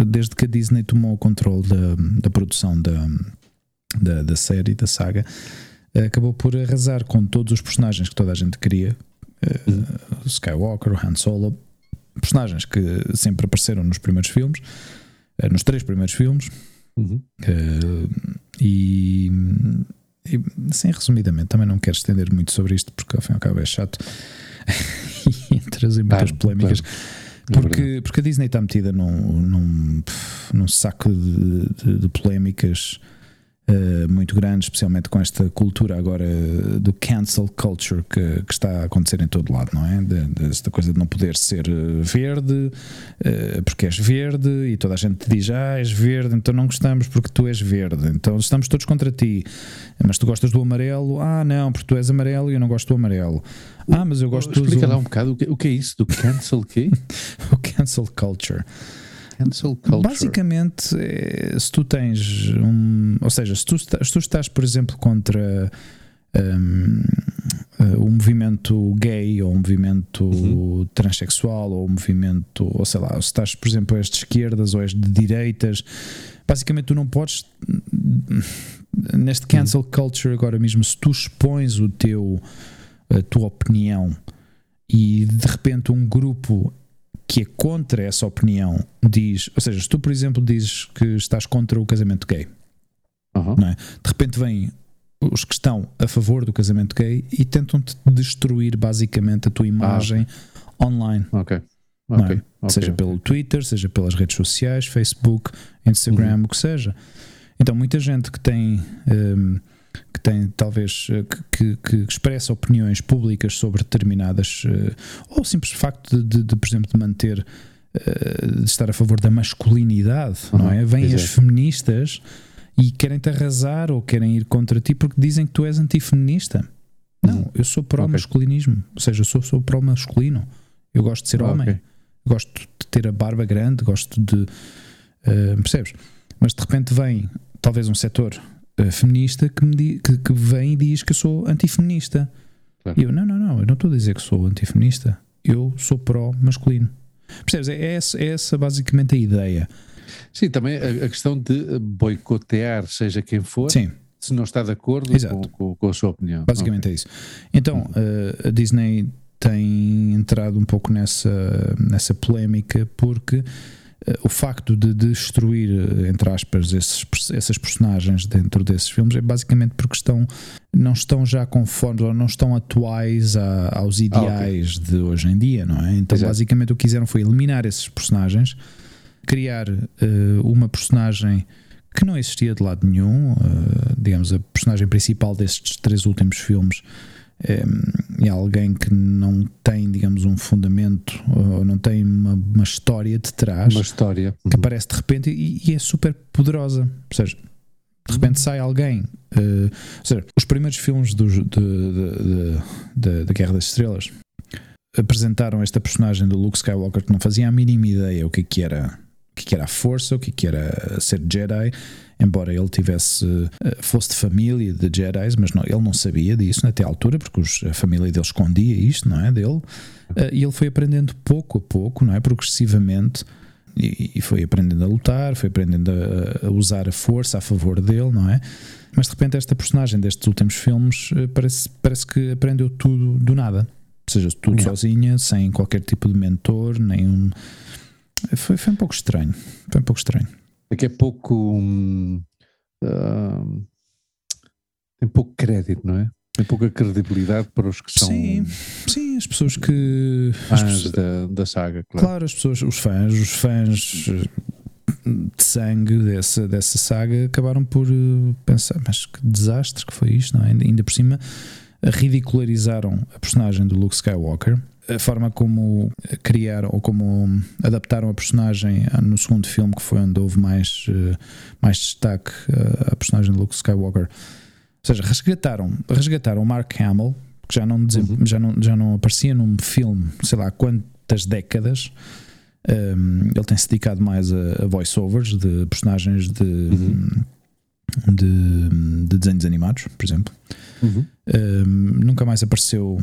desde que a Disney tomou o controle da, da produção da, da, da, série, da saga, acabou por arrasar com todos os personagens que toda a gente queria. Uhum. Uh, Skywalker, o Han Solo, personagens que sempre apareceram nos primeiros filmes, uh, nos três primeiros filmes. Uhum. Uh, e e, assim, resumidamente, também não quero estender muito sobre isto porque ao fim e ao cabo é chato e trazer muitas ah, polémicas. Claro. É porque, porque a Disney está metida num, num, num saco de, de, de polémicas uh, muito grande, especialmente com esta cultura agora do cancel culture que, que está a acontecer em todo lado, não é? Desta coisa de não poder ser eh, verde uh, porque és verde e toda a gente diz: Ah, és verde, então não gostamos porque tu és verde, então estamos todos contra ti, mas tu gostas do amarelo? Ah, não, porque tu és amarelo e eu não gosto do amarelo. Ah, mas eu gosto do. Explica lá um bocado o que, o que é isso do cancel quê? o cancel culture. Cancel culture. Basicamente, é, se tu tens um. Ou seja, se tu, se tu estás, por exemplo, contra. Um, uh, um movimento gay ou um movimento uhum. transexual ou um movimento, ou sei lá, se estás, por exemplo, és de esquerdas ou és de direitas, basicamente tu não podes neste cancel uhum. culture agora mesmo, se tu expões o teu a tua opinião e de repente um grupo que é contra essa opinião diz, ou seja, se tu, por exemplo, dizes que estás contra o casamento gay, uhum. é? de repente vêm os que estão a favor do casamento gay e tentam-te destruir basicamente a tua imagem ah. online. Ok. Okay, é? seja pelo Twitter, seja pelas redes sociais, Facebook, Instagram, uhum. o que seja. Então, muita gente que tem um, que tem talvez eh, que, que, expressa opiniões públicas sobre determinadas eh, ou o simples facto de, de, de, por exemplo de manter eh, de estar a favor da masculinidade uhum, não é? Vêm as feministas e querem te arrasar ou querem ir contra ti porque dizem que tu és antifeminista. Não uhum. eu sou pró masculinismo okay. ou seja eu sou, sou pró masculino eu gosto de ser ah, homem. okay. gosto de ter a barba grande gosto de uh, percebes? Mas de repente vem talvez um setor feminista que, me que, que, vem e diz que eu sou antifeminista. Claro. E eu, não, não, não, eu não estou a dizer que sou antifeminista. Eu sou pró-masculino. Percebes? É essa, é essa basicamente a ideia. Sim, também a, a, questão de boicotear, seja quem for, Sim. se não está de acordo com, com, com, a sua opinião. Basicamente é isso. Então, uh, a Disney tem entrado um pouco nessa, nessa polémica porque o facto de destruir, entre aspas, esses, essas personagens dentro desses filmes é basicamente porque estão, não estão já conformes ou não estão atuais a, aos ideais ah, okay. de hoje em dia, não é? Então, Exato. basicamente, o que fizeram foi eliminar esses personagens, criar uh, uma personagem que não existia de lado nenhum, uh, digamos, a personagem principal destes três últimos filmes é, alguém que não tem, digamos, um fundamento ou não tem uma, uma história de trás. Uma história. Que uhum. aparece de repente e, e, é super poderosa. Ou seja, de repente sai alguém. Uh, ou seja, os primeiros filmes do, de, de, de, da Guerra das Estrelas apresentaram esta personagem do Luke Skywalker que não fazia a mínima ideia o que, é que era o que, é que era a força, o que, é que era ser Jedi embora ele tivesse eh, fosse de família de Jedi, mas não, ele não sabia disso até à altura, porque os, a família dele escondia isto, não é? Dele, eh, e ele foi aprendendo pouco a pouco, não é? Progressivamente. E, e foi aprendendo a lutar, foi aprendendo a, a, usar a força a favor dele, não é? Mas de repente, esta personagem destes últimos filmes eh, parece, parece que aprendeu tudo do nada, ou seja, tudo sozinha, sem qualquer tipo de mentor, nenhum. Foi, foi um pouco estranho. Foi um pouco estranho é que é pouco. Hum, uh, tem pouco crédito, não é? Tem pouca credibilidade para os que são. Sim, sim as pessoas que. Fãs pessoas, da, da saga, claro. Claro, as pessoas, os fãs, os fãs de sangue dessa, dessa saga acabaram por eh, pensar, mas que desastre que foi isto, não é? Ainda por cima ridicularizaram a personagem do Luke Skywalker a forma como criaram ou como adaptaram a personagem no segundo filme, que foi onde houve mais, eh, mais destaque eh, a personagem de Luke Skywalker. Ou seja, resgataram, resgataram o Mark Hamill, que já não, uhum. já, não, já não aparecia num filme, sei lá quantas décadas. Um, ele tem se dedicado mais a, a voiceovers de personagens de, uhum. de, de, desenhos animados, por exemplo. Uhum. Um, nunca mais apareceu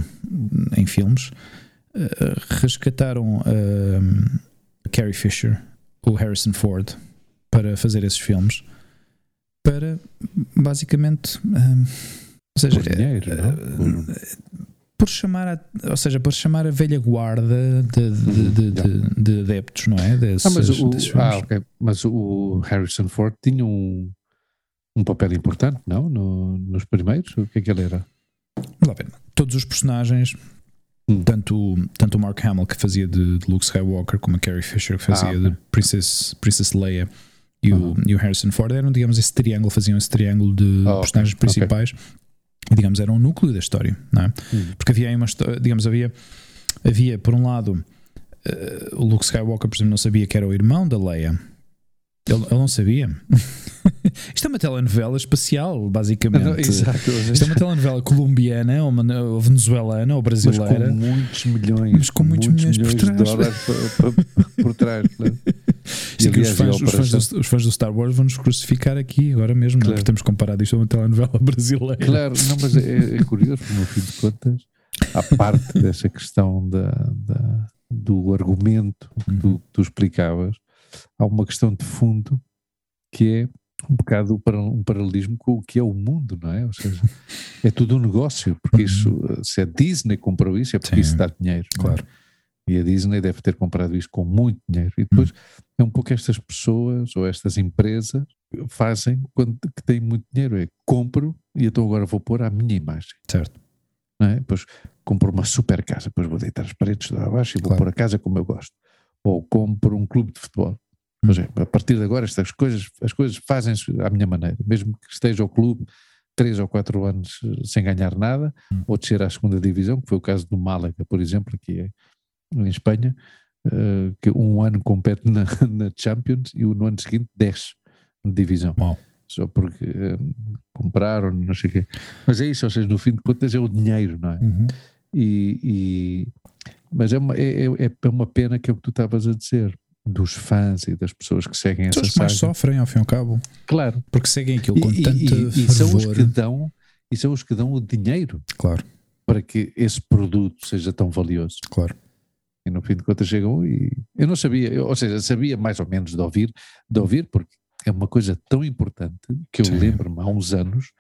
em filmes. Eh, rescataram uh, Carrie Fisher, o Harrison Ford, para fazer esses filmes, para basicamente. Uh, ou seja, por dinheiro, uh, por chamar a, ou seja, por chamar a velha guarda de, de, de, de, de adeptos, não é? Desses, ah, mas o, ah, okay. mas o Harrison Ford tinha um, um papel importante, não? No, nos primeiros? O que é que ele era? Todos os personagens. Tanto, tanto o Mark Hamill que fazia de, de, Luke Skywalker como a Carrie Fisher que fazia ah, okay. de Princess, Princess Leia e, o, e o Harrison Ford eram, digamos, esse triângulo, faziam esse triângulo de oh, personagens okay. principais okay. e, digamos, eram o núcleo da história, não é? Hum. Porque havia aí uma história, digamos, havia, havia por um lado, uh, o Luke Skywalker, por exemplo, não sabia que era o irmão da Leia ele, ele não sabia. Isto é uma telenovela espacial, basicamente. Não, exato. Isto é uma telenovela colombiana, ou, uma, ou venezuelana, ou brasileira. Mas com muitos milhões. Mas com muitos, muitos milhões, milhões, por trás. por, por, por trás. Claro. Sim, que os fãs, os, fãs do, os fãs, do, Star Wars vão nos crucificar aqui agora mesmo, claro. não, porque temos comparado isto a uma telenovela brasileira. Claro, não, mas é, é curioso, no fim de contas, à parte dessa questão da, da do argumento que tu, tu explicavas, há uma questão de fundo que é um bocado um paralelismo com o que é o mundo, não é? Ou seja, é tudo um negócio, porque uhum. isso, se a Disney comprou isso, é porque Sim, isso dá dinheiro. É? Claro. É? E a Disney deve ter comprado isso com muito dinheiro. E depois uhum. é um pouco estas pessoas ou estas empresas fazem quando que têm muito dinheiro. É compro e então agora vou pôr a minha imagem. Certo. Não é? Depois compro uma super casa, depois vou deitar as paredes lá abaixo e vou claro. pôr a casa como eu gosto. Ou compro um clube de futebol. Mas é, a partir de agora estas coisas, as coisas fazem-se à minha maneira, mesmo que esteja o clube três ou quatro anos eh, sem ganhar nada, hum. ou descer à segunda divisão, que foi o caso do Málaga, por exemplo, que é em Espanha, uh, que um ano compete na, na, Champions e no ano seguinte desce de divisão. Wow. Só porque compraram, não sei o quê. Mas é isso, ou seja, no fim de contas é o dinheiro, não é? Uhum. E, e, mas é uma, é, é, é uma pena que é o que tu estavas a dizer, dos fãs e das pessoas que seguem essa saga. mais sofrem ao fim e ao cabo. Claro. Porque seguem aquilo com e, tanto e, e, são os que dão e são os que dão o dinheiro. Claro. Para que esse produto seja tão valioso. Claro. E no fim de contas chegam e eu não sabia, eu, ou seja, sabia mais ou menos de ouvir, de ouvir, porque é uma coisa tão importante que eu lembro-me há uns anos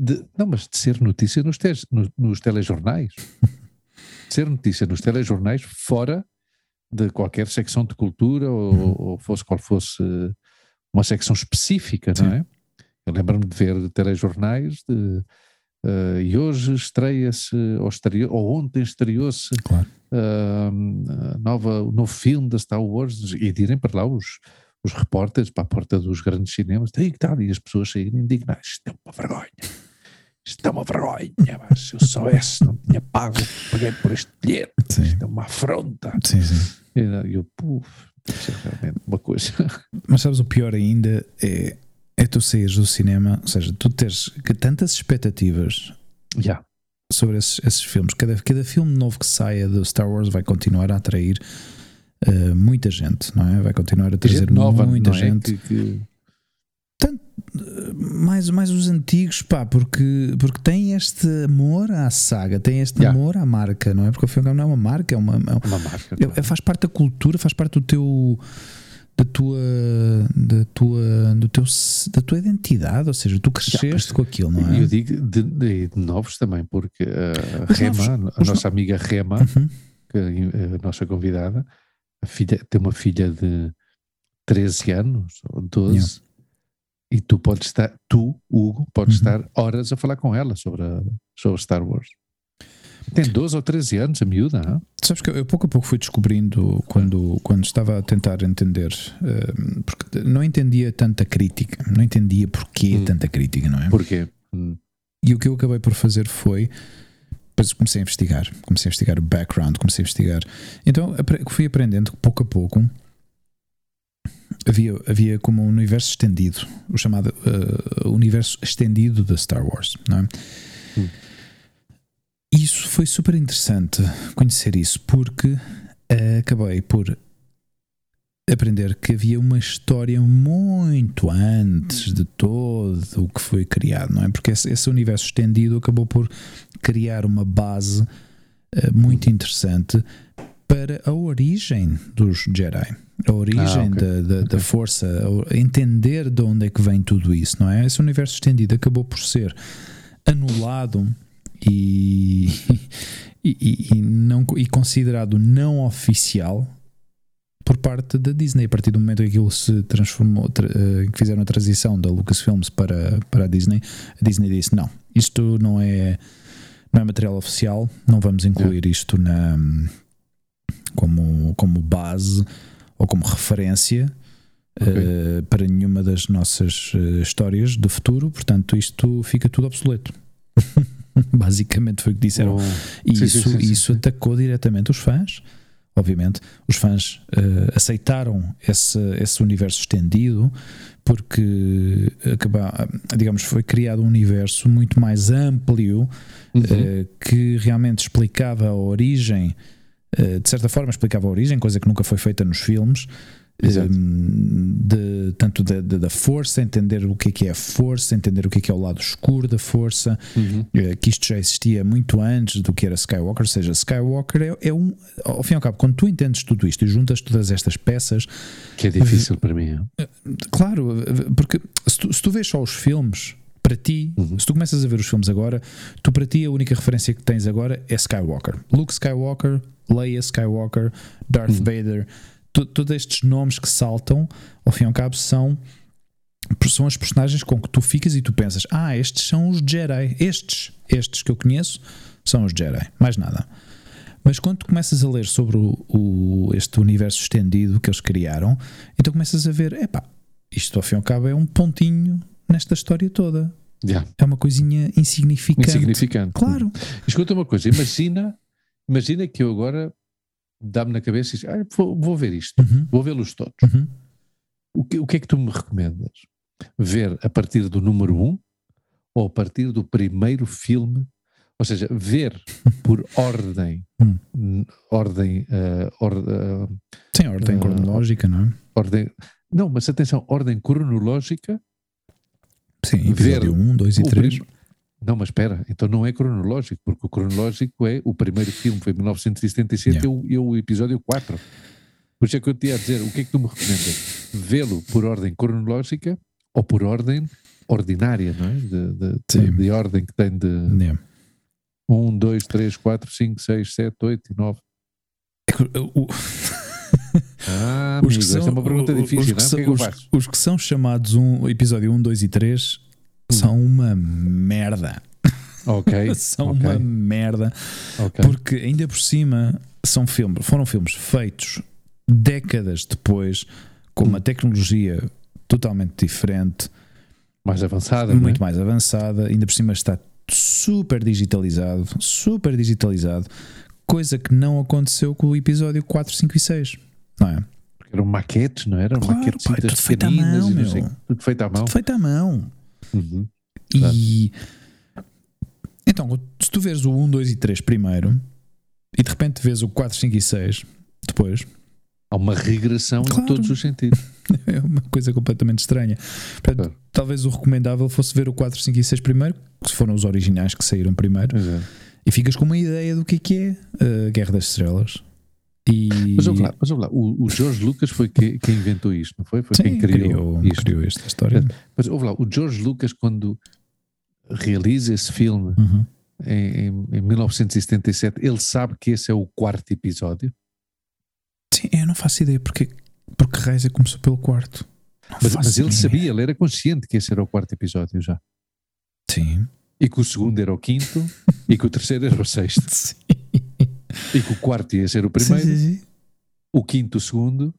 de, não, mas de ser notícia nos, te, nos, nos telejornais. ser notícia nos telejornais fora de qualquer secção de cultura ou, uhum. ou fosse qual fosse uma secção específica, não é? Eu lembro-me de ver telejornais de, uh, e hoje estreia-se, ou, ou ontem estreou-se claro. uh, nova, o novo filme da Star Wars e direm para lá os, os repórteres para a porta dos grandes cinemas, que tal, e as pessoas saírem indignadas, isto é uma vergonha. Isto é uma vergonha, mas se eu soubesse, não tinha pago, paguei por este bilhete. Sim. Isto é uma afronta. Sim, sim. E eu, puf, isso é realmente uma coisa. Mas sabes, o pior ainda é, é tu saíres do cinema, ou seja, tu teres tantas expectativas yeah. sobre esses, esses filmes. Cada, cada filme novo que saia do Star Wars vai continuar a atrair uh, muita gente, não é? Vai continuar a trazer gente nova, muita é? gente. É? Que, que tanto, mais, mais os antigos, pá, porque, porque tem este amor à saga, tem este yeah. amor à marca, não é? Porque o filme não é uma marca, é uma, é uma marca. É, claro. faz parte da cultura, faz parte do teu da tua da tua do teu da tua identidade, ou seja, tu cresceste yeah, com aquilo, não é? Eu digo de, de, de novos também, porque a Rema, novos, a nossa amiga Rema, uhum. que é a nossa convidada, a filha tem uma filha de 13 anos ou 12. Yeah e tu podes estar, tu, Hugo, podes uhum. estar horas a falar com ela sobre, a, sobre Star Wars. Tem 12 ou 13 anos, a miúda. Não? Sabes que eu pouco a pouco fui descobrindo quando, quando estava a tentar entender, uh, porque não entendia tanta crítica, não entendia porquê hum. tanta crítica, não é? Porquê? Hum. E o que eu acabei por fazer foi. Depois comecei a investigar, comecei a investigar o background, comecei a investigar. Então fui aprendendo pouco a pouco havia, havia como um universo estendido, o chamado uh, universo estendido da Star Wars, não é? Hum. Isso foi super interessante conhecer isso, porque uh, acabei por aprender que havia uma história muito antes de todo o que foi criado, não é? Porque esse, esse universo estendido acabou por criar uma base uh, muito interessante para a origem dos Jedi a origem ah, okay. da, da, okay. da, força, entender de onde é que vem tudo isso, não é? Esse universo estendido acabou por ser anulado e, e, e, não, e considerado não oficial por parte da Disney. A partir do momento em que aquilo se transformou, uh, que fizeram a transição da Lucasfilms para, para a Disney, a Disney disse: não, isto não é, não é material oficial, não vamos incluir isto na, como, como base ou como referência okay. uh, para nenhuma das nossas uh, histórias do futuro, portanto, isto fica tudo obsoleto. Basicamente foi o que disseram. Oh. E sim, isso, sim, sim, isso atacou diretamente os fãs. Obviamente, os fãs uh, aceitaram esse, esse universo estendido porque acaba, digamos, foi criado um universo muito mais amplo uhum. que realmente explicava a origem eh, de certa forma explicava a origem, coisa que nunca foi feita nos filmes. Ehm, de, tanto da, força, entender o que é, que é a força, entender o que é, que é o lado escuro da força, uhum. Eh, que isto já existia muito antes do que era Skywalker. Ou seja, Skywalker é, é, um. Ao fim e ao cabo, quando tu entendes tudo isto e juntas todas estas peças. Que é difícil para mim. É? Claro, porque se tu, se tu vês só os filmes, para ti, uhum. se tu começas a ver os filmes agora, tu para ti a única referência que tens agora é Skywalker. Luke Skywalker, Leia Skywalker, Darth uhum. Vader, todos estes nomes que saltam, ao fim e ao cabo, são, são as personagens com que tu ficas e tu pensas: ah, estes são os Jedi. Estes, estes que eu conheço, são os Jedi. Mais nada. Mas quando tu começas a ler sobre o, o, este universo estendido que eles criaram, então começas a ver: epá, isto ao fim e ao cabo é um pontinho nesta história toda. Yeah. É uma coisinha insignificante. Insignificante. Claro. Escuta uma coisa, imagina Imagina que eu agora dá-me na cabeça e diz, ah, vou, vou, ver isto, uhum. vou vê-los todos. Uhum. O, que, o que é que tu me recomendas? Ver a partir do número 1 um, ou a partir do primeiro filme? Ou seja, ver por ordem, hum. ordem, uh, or, uh, Sim, ordem uh, cronológica, não é? Ordem, não, mas atenção, ordem cronológica. Sim, episódio 1, 2 e 3. Não, mas espera, então não é cronológico, porque o cronológico é o primeiro filme, foi em 1977 yeah. e, o, o episódio 4. Por isso é que eu te ia dizer, o que é que tu me recomendas? Vê-lo por ordem cronológica ou por ordem ordinária, não é? De, de, de, de ordem que tem de yeah. 1, 2, 3, 4, 5, 6, 7, 8 e 9. É o, Ah, amigo, esta é uma pergunta difícil, os que, não é? O que são, é que eu os, os que são chamados um, episódio 1, 2 e 3 são uma merda. Ok. são ok, uma merda. ok. Porque ainda por cima são filmes, foram filmes feitos décadas depois, com uma tecnologia totalmente diferente, Mais avançada, é? muito mais avançada, ainda por cima está super digitalizado, super digitalizado, coisa que não aconteceu com o episódio 4, 5 e 6. Não é? Porque Eram maquetes, não eram? Claro, maquetes pá, é tudo feito à mão, meu. Tudo feito à mão. Tudo feito à mão. Uhum. Claro. E então, se tu vês o 1, 2 e 3 primeiro e de repente vês o 4, 5 e 6 depois, Há uma regressão Claro. em todos os sentidos. é uma coisa completamente estranha. Portanto, Claro. talvez o recomendável fosse ver o 4, 5 e 6 primeiro, que foram os originais que saíram primeiro, é. e ficas com uma ideia do que é que é a Guerra das Estrelas. E Mas vamos lá, mas vamos lá. O, o George Lucas foi que- quem inventou isto, não foi? Foi Sim, quem criou, criou, isto. criou esta história. Mas ouve lá, o George Lucas, quando realiza esse filme Uhum. em, em- em 1977, ele sabe que esse é o quarto episódio. Sim, eu não faço ideia porque, porque Reisa começou pelo quarto. Não Mas, mas ele sabia, ele era consciente que esse era o quarto episódio já. Sim. E que o segundo era o quinto, e que o terceiro era o sexto, Sim. E que o quarto ia ser o primeiro, Sim, sim, sim. o quinto o segundo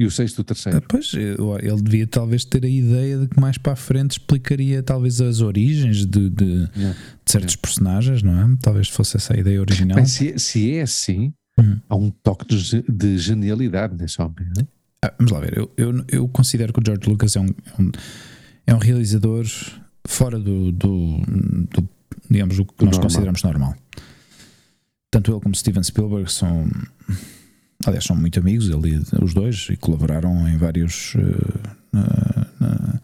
e o sexto o Ah, terceiro. Pois, eu- ele devia talvez ter a ideia de que mais para a frente explicaria talvez as origens de, de- Yeah. de certos personagens, não é? Talvez fosse essa a ideia original. Bem, se, é- se é assim, Uhum. há um toque de, de genialidade nesse homem. não é? Ah, vamos lá ver, eu, eu, eu considero que o George Lucas é um, é um, é um realizador fora do, do, do, digamos, o que Do nós normal. consideramos normal. Tanto ele como Steven Spielberg são, aliás, são muito amigos, ele, e- os dois, e colaboraram em vários. eh, na- na-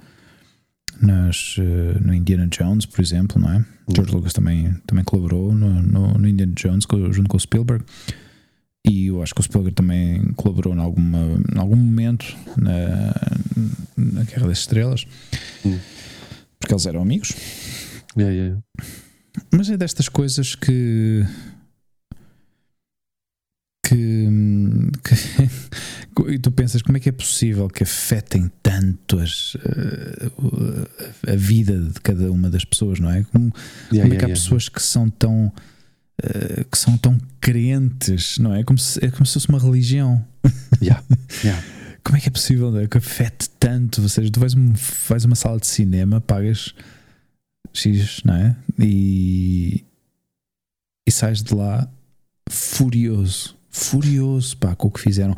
nas, eh, no Indiana Jones, por exemplo, não é? George Lucas também, também colaborou no, no, no Indiana Jones co- junto com o Spielberg. E eu acho que o Spielberg também colaborou em, alguma, em algum momento na, na Guerra das Estrelas, Hum. porque eles eram amigos. Yeah, yeah. Mas é destas coisas que. Que. que e tu pensas como é que é possível que afetem tanto as, eh, a vida de cada uma das pessoas, não é? Como, Yeah, como é yeah, que há yeah. pessoas que são tão. eh, que são tão crentes, não é? Como se, é como se fosse uma religião. Yeah, yeah. Como é que é possível é? que afete tanto? Ou seja, tu vais, um- vais a uma sala de cinema, pagas X, não é? E, e sais de lá furioso, furioso pá, com o que fizeram.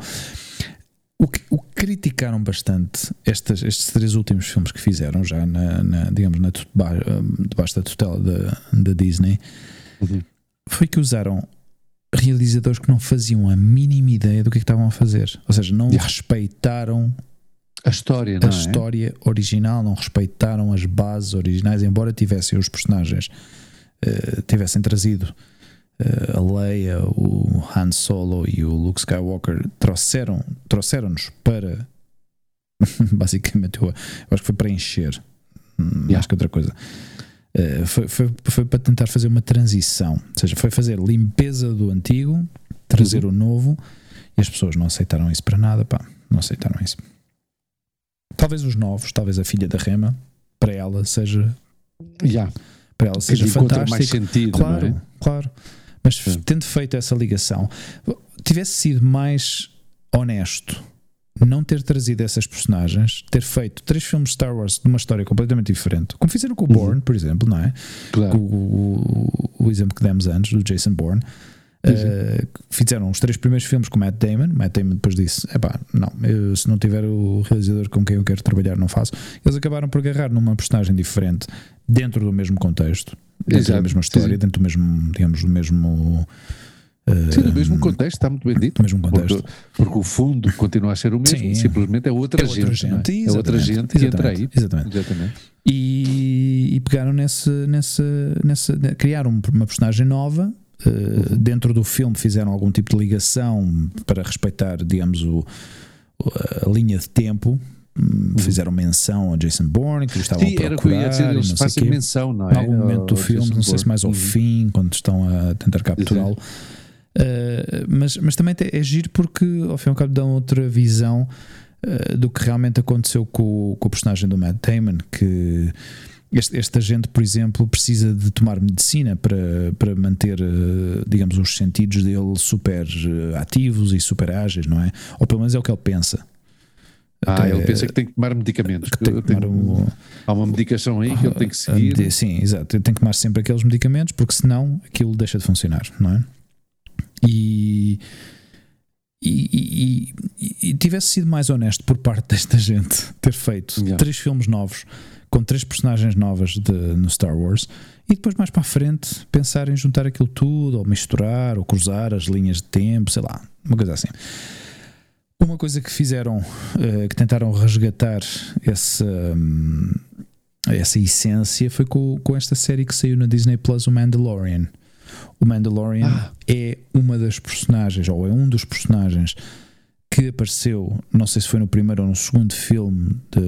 O que, o que criticaram bastante estas, estes três últimos filmes que fizeram, já na, na, digamos, na, ba- debaixo da tutela da, da Disney, Uhum. foi que usaram realizadores que não faziam a mínima ideia do que, é que estavam a fazer. Ou seja, não Yeah. respeitaram A história, a é? história original, não respeitaram as bases originais, embora tivessem os personagens, eh, tivessem trazido eh, a Leia, o Han Solo e o Luke Skywalker, trouxeram, trouxeram-nos para basicamente, eu, eu acho que foi para encher, hum, Yeah. que outra coisa. Eh, foi, foi, foi para tentar fazer uma transição, ou seja, foi fazer limpeza do antigo, trazer o novo, e as pessoas não aceitaram isso para nada, pá, não aceitaram isso. Talvez os novos, talvez a filha da Rema, para ela seja, Yeah. para ela seja fantástico. sentido, Claro, é? claro. Mas Sim. tendo feito essa ligação, tivesse sido mais honesto não ter trazido essas personagens, ter feito três filmes de Star Wars de uma história completamente diferente, como fizeram com o Uhum. Bourne, por exemplo, não é? Claro. O, o- o exemplo que demos antes, do Jason Bourne. Eh, fizeram os três primeiros filmes com Matt Damon. Matt Damon depois disse: Epá, não, eu, se não tiver o realizador com quem eu quero trabalhar, não faço. Eles acabaram por agarrar numa personagem diferente dentro do mesmo contexto, dentro da Exato, mesma sim, história, sim. dentro do mesmo, digamos, do mesmo, eh, Sim, no mesmo contexto, está muito bem dito. mesmo contexto. Porque, porque o fundo continua a ser o mesmo, Sim. simplesmente é outra É outra gente. é? gente, É outra exatamente, gente que entra aí. exatamente, exatamente. E, e pegaram nesse, nesse, nesse criaram uma personagem nova eh, dentro do filme fizeram algum tipo de ligação para respeitar digamos o, a linha de tempo Hum, fizeram menção a Jason Bourne que eles estavam Sim, a era eu ia dizer, procurar eles fazem menção, não é? em algum momento do filme, Jason não sei se mais ao Bourne. fim, quando estão a tentar capturá-lo. Uh, mas, mas também é giro porque ao fim e ao cabo dão outra visão uh, do que realmente aconteceu com, com o personagem do Matt Damon, que este, este agente, por exemplo, precisa de tomar medicina para, para manter, uh, digamos, os sentidos dele super ativos e super ágeis, não é? Ou pelo menos é o que ele pensa. Ah, Até, ele pensa que tem que tomar medicamentos. Que tem que tomar um, há uma medicação aí que ele tem que seguir. Sim, exato. Ele tem que tomar sempre aqueles medicamentos porque senão aquilo deixa de funcionar, não é? E, e, e, e, tivesse sido mais honesto por parte desta gente ter feito yeah. três filmes novos com três personagens novas de, no Star Wars e depois mais para a frente pensar em juntar aquilo tudo ou misturar ou cruzar as linhas de tempo, sei lá, uma coisa assim. Uma coisa que fizeram, uh, que tentaram resgatar essa, um, essa essência foi com, com esta série que saiu na Disney Plus, o Mandalorian. O Mandalorian ah. é uma das personagens, ou é um dos personagens que apareceu, não sei se foi no primeiro ou no segundo filme, de,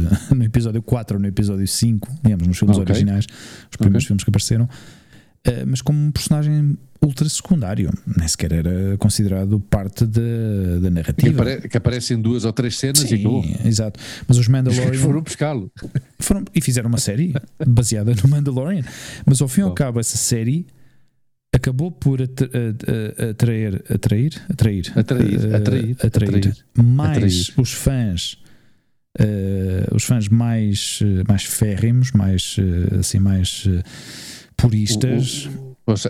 no episódio 4 ou no episódio 5, digamos, nos filmes okay. originais, os primeiros okay. filmes que apareceram, uh, mas como um personagem ultra secundário, nem sequer era considerado parte da, da narrativa. Que, apare, que, aparece em duas ou três cenas Sim, e acabou. Exato. Mas os Mandalorian. foram pescá-lo. Foram, e fizeram uma série baseada no Mandalorian. Mas ao fim e ao cabo, essa série acabou por atrair, atrair, atrair, atrair, atrair, atrair, mais os fãs. Uh, os fãs mais, mais férrimos, mais assim, mais puristas.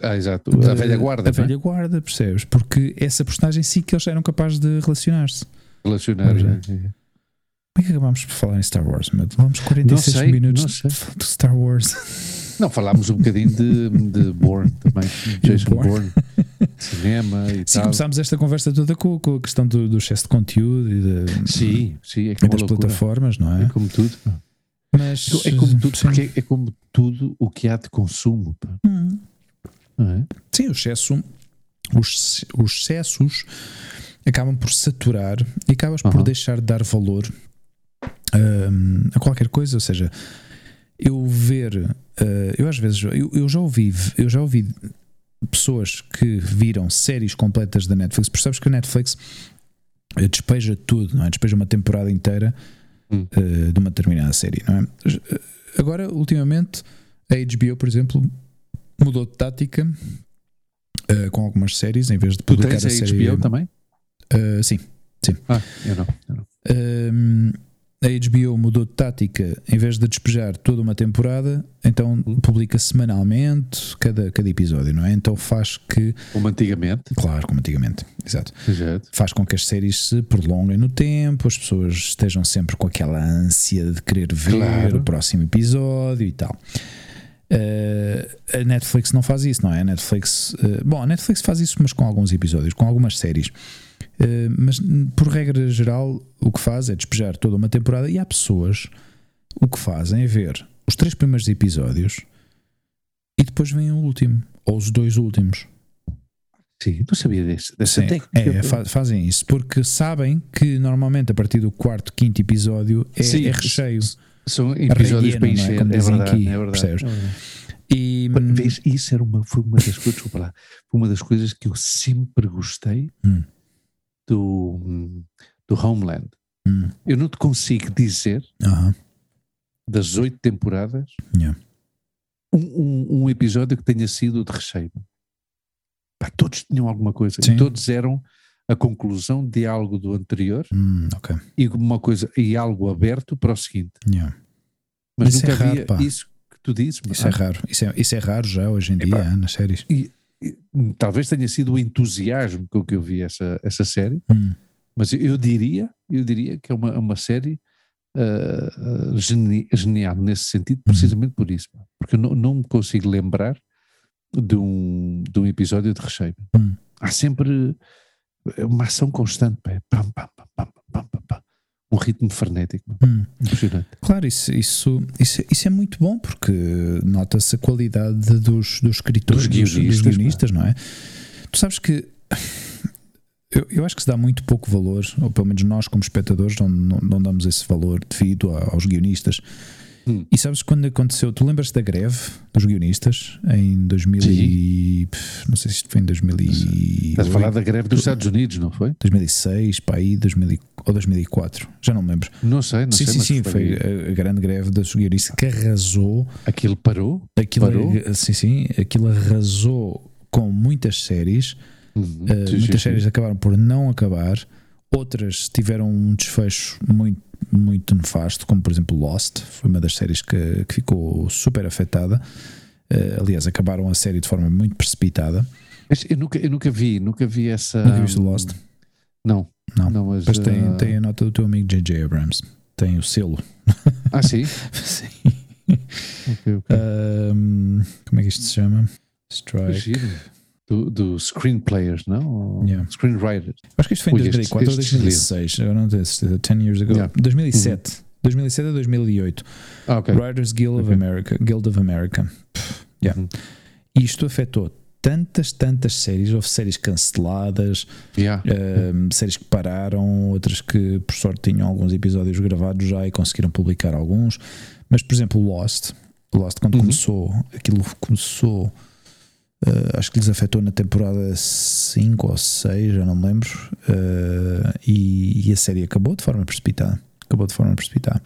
Ah, exato, a velha guarda. A velha é? guarda, percebes? Porque essa personagem sim que eles eram capazes de relacionar-se. Relacionar, já. Como é que acabámos por falar em Star Wars? Vamos 46 sei, minutos de Star Wars. Não, falámos um bocadinho de, de Bourne também, Jason Bourne, cinema e sim, tal. começámos esta conversa toda com, com a questão do, do, excesso de conteúdo e de, sim, sim, é como das plataformas, não é? É como tudo. Mas, é como tudo, porque é como tudo o que há de consumo. Hum. É? Sim, o excesso, os, os excessos acabam por saturar e acabas por deixar de dar valor um, a qualquer coisa, ou seja, eu ver, uh, eu às vezes, eu, eu, já ouvi, eu já ouvi pessoas que viram séries completas da Netflix, percebes que a Netflix eh, despeja tudo, não é? Despeja uma temporada inteira hum. uh, de uma determinada série, não é? Agora, ultimamente, a HBO, por exemplo, mudou de tática uh, com algumas séries, em vez de publicar tu tens a, a série. HBO também? sim, sim. Ah, eu não. Eu não. A HBO mudou de tática, em vez de despejar toda uma temporada, então publica semanalmente cada, cada episódio, não é? Então faz que. Como antigamente. Claro, como antigamente, exato. exato. Faz com que as séries se prolonguem no tempo, as pessoas estejam sempre com aquela ânsia de querer ver claro. o próximo episódio e tal. Uh, a Netflix não faz isso, não é? A Netflix. Uh, bom, a Netflix faz isso, mas com alguns episódios, com algumas séries. Uh, mas por regra geral, o que faz é despejar toda uma temporada e há pessoas o que fazem é ver os três primeiros episódios e depois vem o último, ou os dois últimos. Sim, não sabia dessa Sim, técnica. É, fazem isso porque sabem que normalmente a partir do quarto, quinto episódio é, Sim, é recheio. São episódios para encher, é? é, verdade, aqui, é verdade. Percebes? É verdade. E, Vês, isso era uma, foi uma das coisas, foi uma das coisas que eu sempre gostei hum. Do, do Homeland. Hum. Eu não te consigo dizer uh -huh. das oito temporadas yeah. um, um, um, episódio que tenha sido de recheio. Pá, todos tinham alguma coisa Sim. e todos eram a conclusão de algo do anterior hum, okay. e uma coisa e algo aberto para o seguinte. Yeah. Mas, Mas nunca é havia raro, isso que tu dizes. Isso ah, é raro. Isso é, isso é raro já hoje em dia nas séries. E, talvez tenha sido o entusiasmo com que eu vi essa, essa série. Hum. Mas eu, diria, eu diria que é uma, uma série uh, geni, genial nesse sentido, hum. precisamente por isso. Porque eu não, não me consigo lembrar de um, de um episódio de recheio. Hum. Há sempre é uma ação constante, pá. Pam, pam, pam, pam, pam, pam, um ritmo frenético. Hum. Impressionante. Claro, isso, isso, isso, isso, é muito bom porque nota-se a qualidade dos, dos escritores, dos guionistas, dos guionistas não é? Tu sabes que eu, eu acho que se dá muito pouco valor, ou pelo menos nós, como espectadores, não, não, não damos esse valor devido aos guionistas. Hum. E sabes quando aconteceu? Tu lembras da greve dos guionistas em 2000 e, não sei se isto foi em 2000 e... Estás a falar da greve dos Estados Unidos, não foi? 2006, para aí, 2000, ou 2004, já não me lembro. Não sei, não sim, sei. Sim, sim, foi, a grande greve dos guionistas que arrasou. Aquilo parou? Aquilo, parou? Sim, sim, aquilo arrasou com muitas séries. Uhum. Uh, sim, muitas sim, séries sim. acabaram por não acabar, outras tiveram um desfecho muito muito nefasto, como por exemplo Lost, foi uma das séries que, que ficou super afetada. Uh, aliás, acabaram a série de forma muito precipitada. Mas eu nunca, eu nunca vi, nunca vi essa. Nunca viste Lost? Não. Não, não mas, mas tem, uh... tem a nota do teu amigo J.J. Abrams, tem o selo. Ah, sim? sim. Okay, okay. Um, como é que isto se chama? Strike do, do screenplayers, não? Yeah. Screenwriters. Acho que isto foi em 2004 ou 2006, eu não tenho certeza, 10 years ago. Yeah. 2007. Uhum. 2007 a 2008. Ah, okay. Writers Guild of America. Guild of America. Yeah. Uhum. Isto afetou tantas, tantas séries. Houve séries canceladas, yeah. uh, séries que pararam, outras que, por sorte, tinham alguns episódios gravados já e conseguiram publicar alguns. Mas, por exemplo, Lost. Lost, quando uhum. começou, aquilo começou Uh, acho que lhes afetou na temporada 5 ou 6, já não me lembro. Uh, e, e, a série acabou de forma precipitada. Acabou de forma precipitada.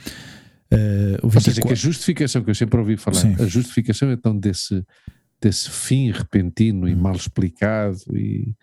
Uh, ou seja, que a justificação que eu sempre ouvi falar, Sim. a justificação então desse, desse fim repentino e hum. mal explicado e,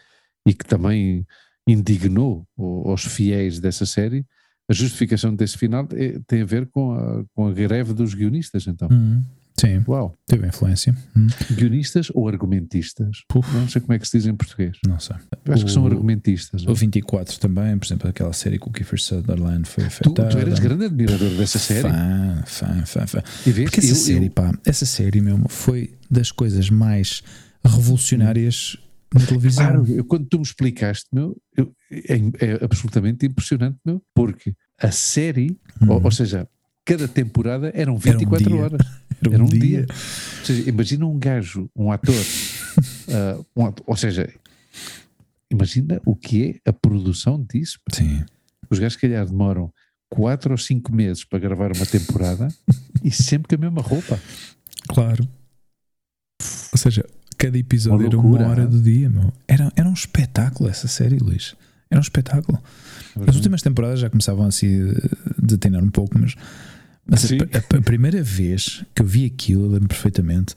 e que também indignou os fiéis dessa série, a justificação desse final tem a ver com a, com a greve dos guionistas, então. Uhum. Sim. Uau. Teve influência. Hum. Guionistas ou argumentistas? Puf. Não sei como é que se diz em português. Não sei. Eu acho o, que são argumentistas. O 24 também, por exemplo, aquela série com o Kiefer Sutherland foi afetada. Tu, tu eras grande admirador dessa série? Fã, fã, fã, fã. E vês, Porque essa eu, série, eu... pá, essa série mesmo foi das coisas mais revolucionárias na televisão. Claro, eu, quando tu me explicaste, meu, eu, é, é, absolutamente impressionante, meu, porque a série, hum. ou, ou seja, cada temporada eram 24 era um horas. Era, era um, dia. dia. Ou seja, imagina um gajo, um ator, uh, um ator, ou seja, imagina o que é a produção disso. Sim. Os gajos, se calhar, demoram 4 ou 5 meses para gravar uma temporada e sempre com a mesma roupa. Claro. Ou seja, cada episódio uma era uma hora do dia, meu. Era, era um espetáculo essa série, Luís. Era um espetáculo. As últimas temporadas já começavam a se detinar um pouco, mas mas a, a, primeira vez que eu vi aquilo, eu lembro perfeitamente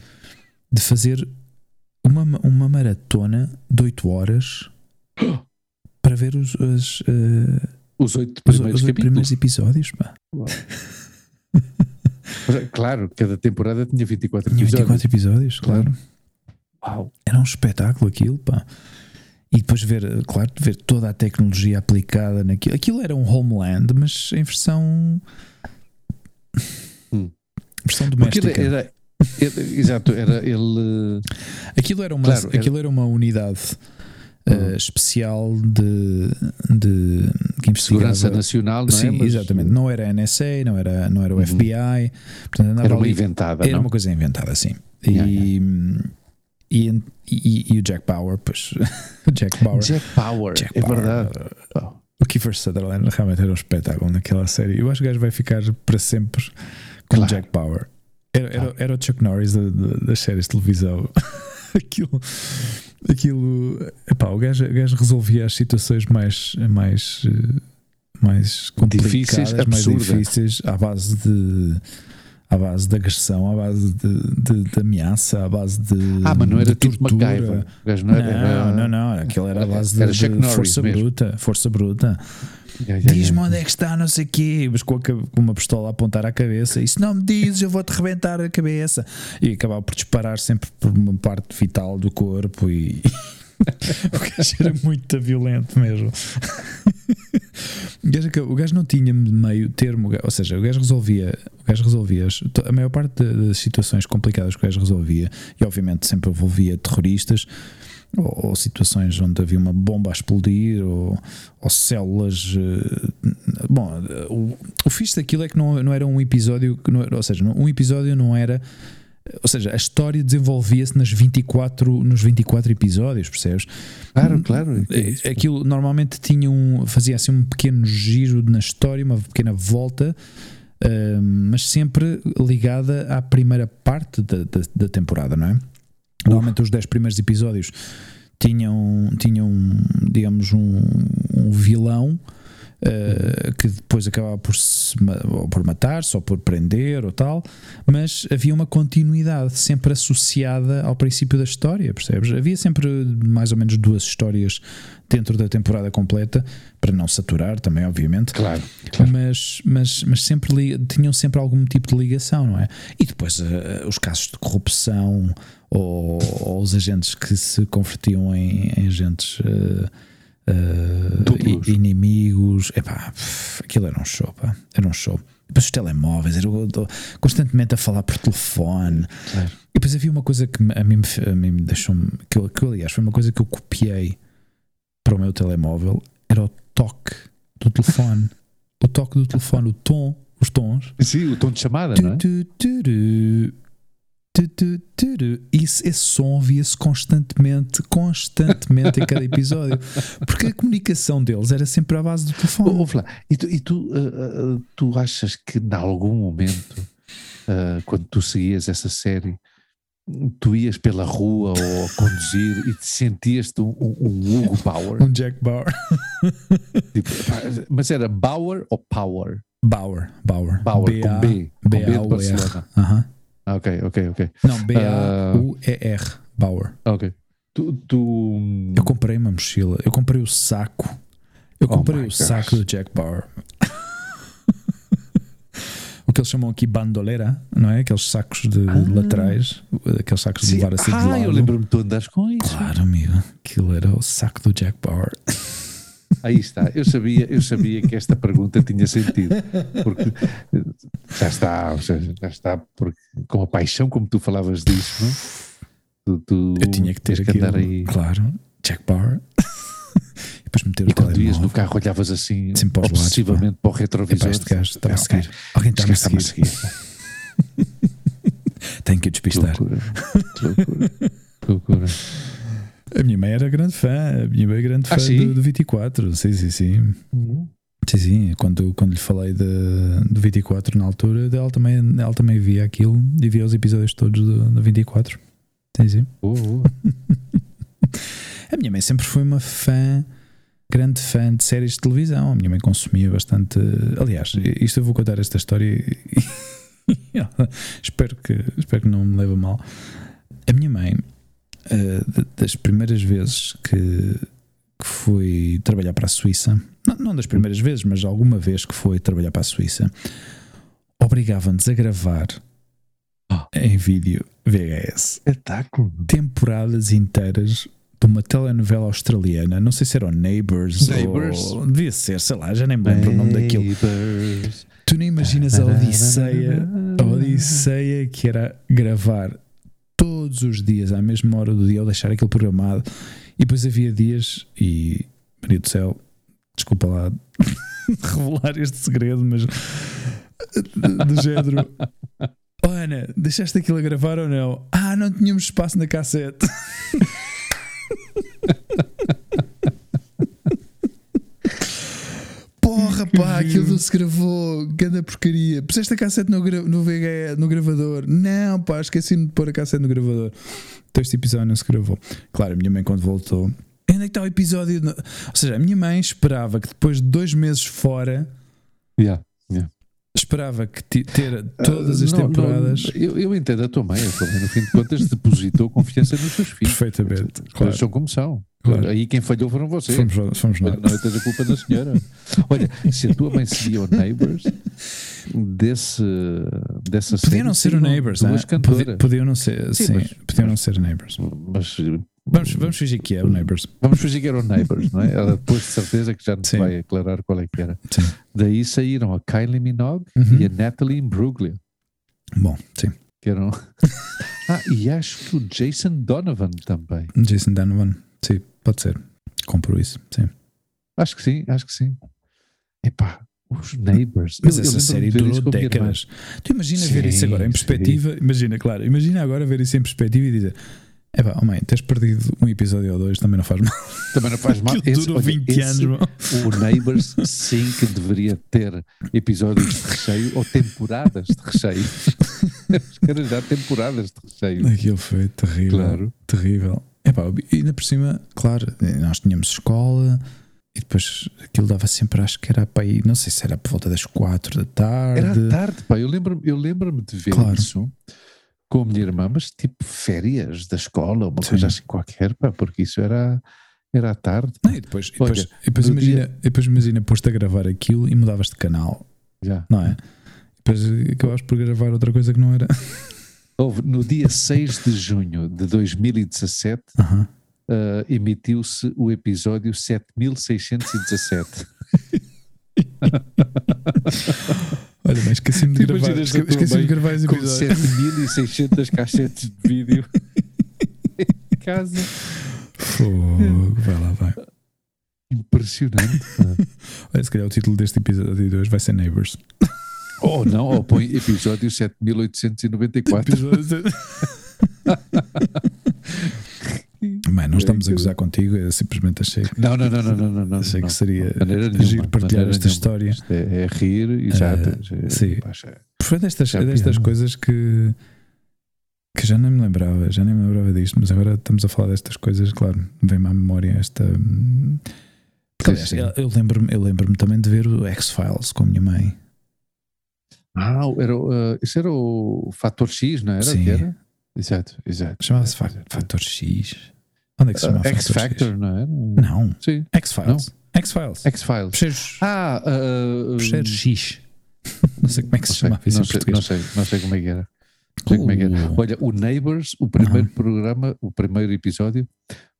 de fazer uma, uma maratona de 8 horas para ver os, os, uh, os 8 primeiros, os, os primeiros episódios. Pá. claro, cada temporada tinha 24 tinha episódios. 24 episódios, claro. Uau. Era um espetáculo aquilo, pá. E depois ver, claro, ver toda a tecnologia aplicada naquilo. Aquilo era um Homeland, mas em versão. Versão doméstica. Era, era, exato, era ele. Aquilo era uma, claro, era... Aquilo era uma unidade uh, especial de, de que. Segurança Nacional, não é? Sim, Mas... exatamente. Não era a NSA, não era, não era o uhum. FBI. Portanto, era uma ali, inventada. Era não? uma coisa inventada, sim. E, yeah. E, e, e, o Jack Bauer, pois. Jack Bauer. Jack Bauer, Jack é Bauer, verdade. O Kiefer Sutherland realmente era um espetáculo naquela série. Eu acho que o gajo vai ficar para sempre claro. Jack Bauer. Era, era, era, o Chuck Norris das séries de televisão. aquilo. Aquilo. Epá, o, gajo, o gajo resolvia as situações mais. mais mais complicadas, difíceis, mais difíceis, à base de à base de agressão, à base de, de, de ameaça, à base de. Ah, mas não era tipo tortura. MacGyver. Não, era, não, não, não, aquilo era à base de, de força mesmo. bruta. Força bruta. Diz-me onde é que está, não sei o quê, mas com, uma pistola a apontar à cabeça. E se não me dizes, eu vou-te rebentar a cabeça. E acabava por disparar sempre por uma parte vital do corpo. E o gajo era muito violento mesmo. o, gajo, o gajo não tinha meio termo, ou seja, o gajo resolvia, o gajo resolvia a maior parte das situações complicadas que o gajo resolvia, e obviamente sempre envolvia terroristas. Ou, ou, situações onde havia uma bomba a explodir ou, ou células. Uh, bom, o, o fixe daquilo é que não, não era um episódio, não, ou seja, um episódio não era ou seja, a história desenvolvia-se nas 24, nos 24 episódios, percebes? Claro, claro. É Aquilo normalmente tinha um, fazia assim um pequeno giro na história, uma pequena volta uh, mas sempre ligada à primeira parte da, da, da temporada, não é? Normalmente os 10 primeiros episódios tinham, tinham digamos, um, um vilão Uh, que depois acabava por, se, ou por matar-se ou por prender ou tal, mas havia uma continuidade sempre associada ao princípio da história, percebes? Havia sempre mais ou menos duas histórias dentro da temporada completa, para não saturar também, obviamente. Claro. claro. Mas, mas, mas sempre tinham sempre algum tipo de ligação, não é? E depois uh, os casos de corrupção ou, os agentes que se convertiam em, em agentes. Uh, uh, inimigos. Epá, aquilo era um show, pá. Era um show. Depois os telemóveis, era constantemente a falar por telefone. Claro. E depois havia uma coisa que a mim, a mim me deixou-me. Que, que aliás foi uma coisa que eu copiei para o meu telemóvel: era o toque do telefone. o toque do telefone, o tom, os tons. Sim, o tom de chamada, tu, não é? Tu, tu, isso, esse som ouvia-se constantemente, constantemente em cada episódio, porque a comunicação deles era sempre à base do telefone. Ouve lá, e tu, e tu, uh, uh, tu achas que em algum momento, uh, quando tu seguias essa série, tu ias pela rua ou a conduzir e te sentias-te um, um, um, Hugo Bauer? Um Jack Bauer. tipo, mas era Bauer ou Power? Bauer, Bauer. Bauer, B com B. Com B, B de Barcelona. Aham. Ah, ok, ok, ok. Não, B-A-U-E-R, Bauer. Ok. Tu, tu, Eu comprei uma mochila, eu comprei o saco. Eu oh comprei oh o gosh. saco do Jack Bauer. o que eles chamam aqui bandoleira, não é? Aqueles sacos de ah. laterais, aqueles sacos Sim. de levar assim ah, de lado. eu lembro-me de tu andas com isso. Claro, amigo. Aquilo era o saco do Jack Bauer. Aí está, eu sabia, eu sabia que esta pergunta tinha sentido, porque já está, já está, porque com a paixão como tu falavas disso, não? Tu, tu eu tinha que ter que andar aí. Claro, Jack Bauer. e depois meter e quando ias no carro olhavas assim Sim, para obsessivamente para o retrovisor. Este gajo está a seguir. Alguém está a seguir. Tenho que despistar. Que loucura. Que loucura. Que loucura. A minha mãe era grande fã, a minha mãe é grande ah, fã ah, do, do 24, sim, sim, sim. Uhum. Sim, sim, quando, quando lhe falei de, do 24 na altura, ela também, ela também via aquilo e via os episódios todos do, do 24. Sim, sim. A minha mãe sempre foi uma fã, grande fã de séries de televisão. A minha mãe consumia bastante. Aliás, isto eu vou contar esta história e. espero, que, espero que não me leve a mal. A minha mãe uh, das primeiras vezes que, que fui trabalhar para a Suíça, não, não, das primeiras vezes, mas alguma vez que foi trabalhar para a Suíça, obrigavam-nos a gravar oh. em vídeo VHS Espetáculo. temporadas inteiras de uma telenovela australiana, não sei se era o Neighbours, Neighbours. ou devia ser, sei lá, já nem me lembro Neighbors. o nome daquilo. Tu nem imaginas a Odisseia, a Odisseia que era gravar todos os dias, à mesma hora do dia, ou deixar aquilo programado. E depois havia dias, e Maria do Céu, desculpa lá revelar este segredo, mas do género. Ana, deixaste aquilo a gravar ou não? Ah, não tínhamos espaço na cassete. Porra, pá, aquilo não se gravou, ganda porcaria. Puseste a cassete no, gra no, no gravador. Não, pá, esqueci-me de pôr a cassete no gravador. Então este episódio não se gravou. Claro, a minha mãe, quando voltou, onde é que está o episódio? Ou seja, a minha mãe esperava que depois de dois meses fora. Yeah, yeah esperava que ter todas as uh, não, temporadas. Não, eu, eu, entendo a tua mãe, a tua mãe, no fim de contas, depositou confiança nos seus filhos. Perfeitamente. Claro. são como são. Claro. Aí quem falhou foram vocês. Fomos, fomos nós. Não é a culpa da senhora. Olha, se a tua mãe seguia o Neighbours, desse, dessa Podiam não ser o Neighbours, ah? Podia, podiam não ser, sim, sim mas, podiam não ser Neighbours. Mas Vamos, vamos fingir que é o Neighbours. Vamos fingir que era o Neighbours, não é? Ela depois de certeza que já nos Sim. vai aclarar qual é que era. Sim. Daí saíram a Kylie Minogue uhum. e a Natalie Imbruglia. Bom, sim. Que eram... ah, e acho que o Jason Donovan também. Jason Donovan, sim, pode ser. Compro isso, sim. Acho que sim, acho que sim. Epá, os Neighbors. Mas eu, essa eu série durou décadas. Tu imagina sim, ver isso agora em perspectiva. Imagina, claro, imagina agora ver isso em perspectiva e dizer É pá, oh mãe, teres perdido um episódio ou dois também não faz mal. Também não faz mal. Que dura 20 anos, o Neighbours sim que deveria ter episódios de recheio ou temporadas de recheio. Os caras já temporadas de recheio. Aquilo foi terrível. Claro. Terrível. É pá, e ainda por cima, claro, nós tínhamos escola e depois aquilo dava sempre, acho que era para aí, não sei se era por volta das quatro da tarde. Era à tarde, pá. Eu lembro-me eu lembro de ver Claro. isso com a minha irmã, mas tipo férias da escola, uma Sim. coisa assim qualquer, pá, porque isso era, era à tarde. Não, e depois, e depois, Olha, e depois imagina, e depois imagina pôs-te a gravar aquilo e mudavas de canal, Já. não é? Depois acabavas por gravar outra coisa que não era. Houve, no dia 6 de junho de 2017, Aham. ah, emitiu-se o episódio 7617. Olha, mas esqueci-me de Tu gravar. Esqueci-me de gravar esse com episódio. 7600 cassetes de vídeo em casa. Fogo, vai lá, vai. Impressionante. Olha, se calhar o título deste episódio de hoje vai ser Neighbors. ou não, ou põe episódio 7894. Episódio- Mãe, não estamos a gozar contigo, eu simplesmente achei, Não, não, não, não, não, não, não. achei não. que seria giro partilhar maneira esta nenhuma. história. Isto é, é rir e já. Eh, já- sim. Foi destas, é destas coisas que, que já nem me lembrava, já nem me lembrava disto, mas agora estamos a falar destas coisas, claro, vem-me à memória esta. aliás, eu eu lembro-me lembro também de ver o X-Files com a minha mãe. Ah, era, eh, isso era o fator X, não era? Sim. Que era? Exato, exato. Chamava-se. Fator X. Onde é que se chamava X Fator Factor, X? não era? Não, Sim. X-Files. X-Files. X-Files. Ah, uh, fecheiros X. Não sei como é que se não chamava isso não em sei, português. não sei, não sei como é que era. Não sei como é que era. Uh. Olha, o Neighbours, o primeiro programa, o primeiro episódio,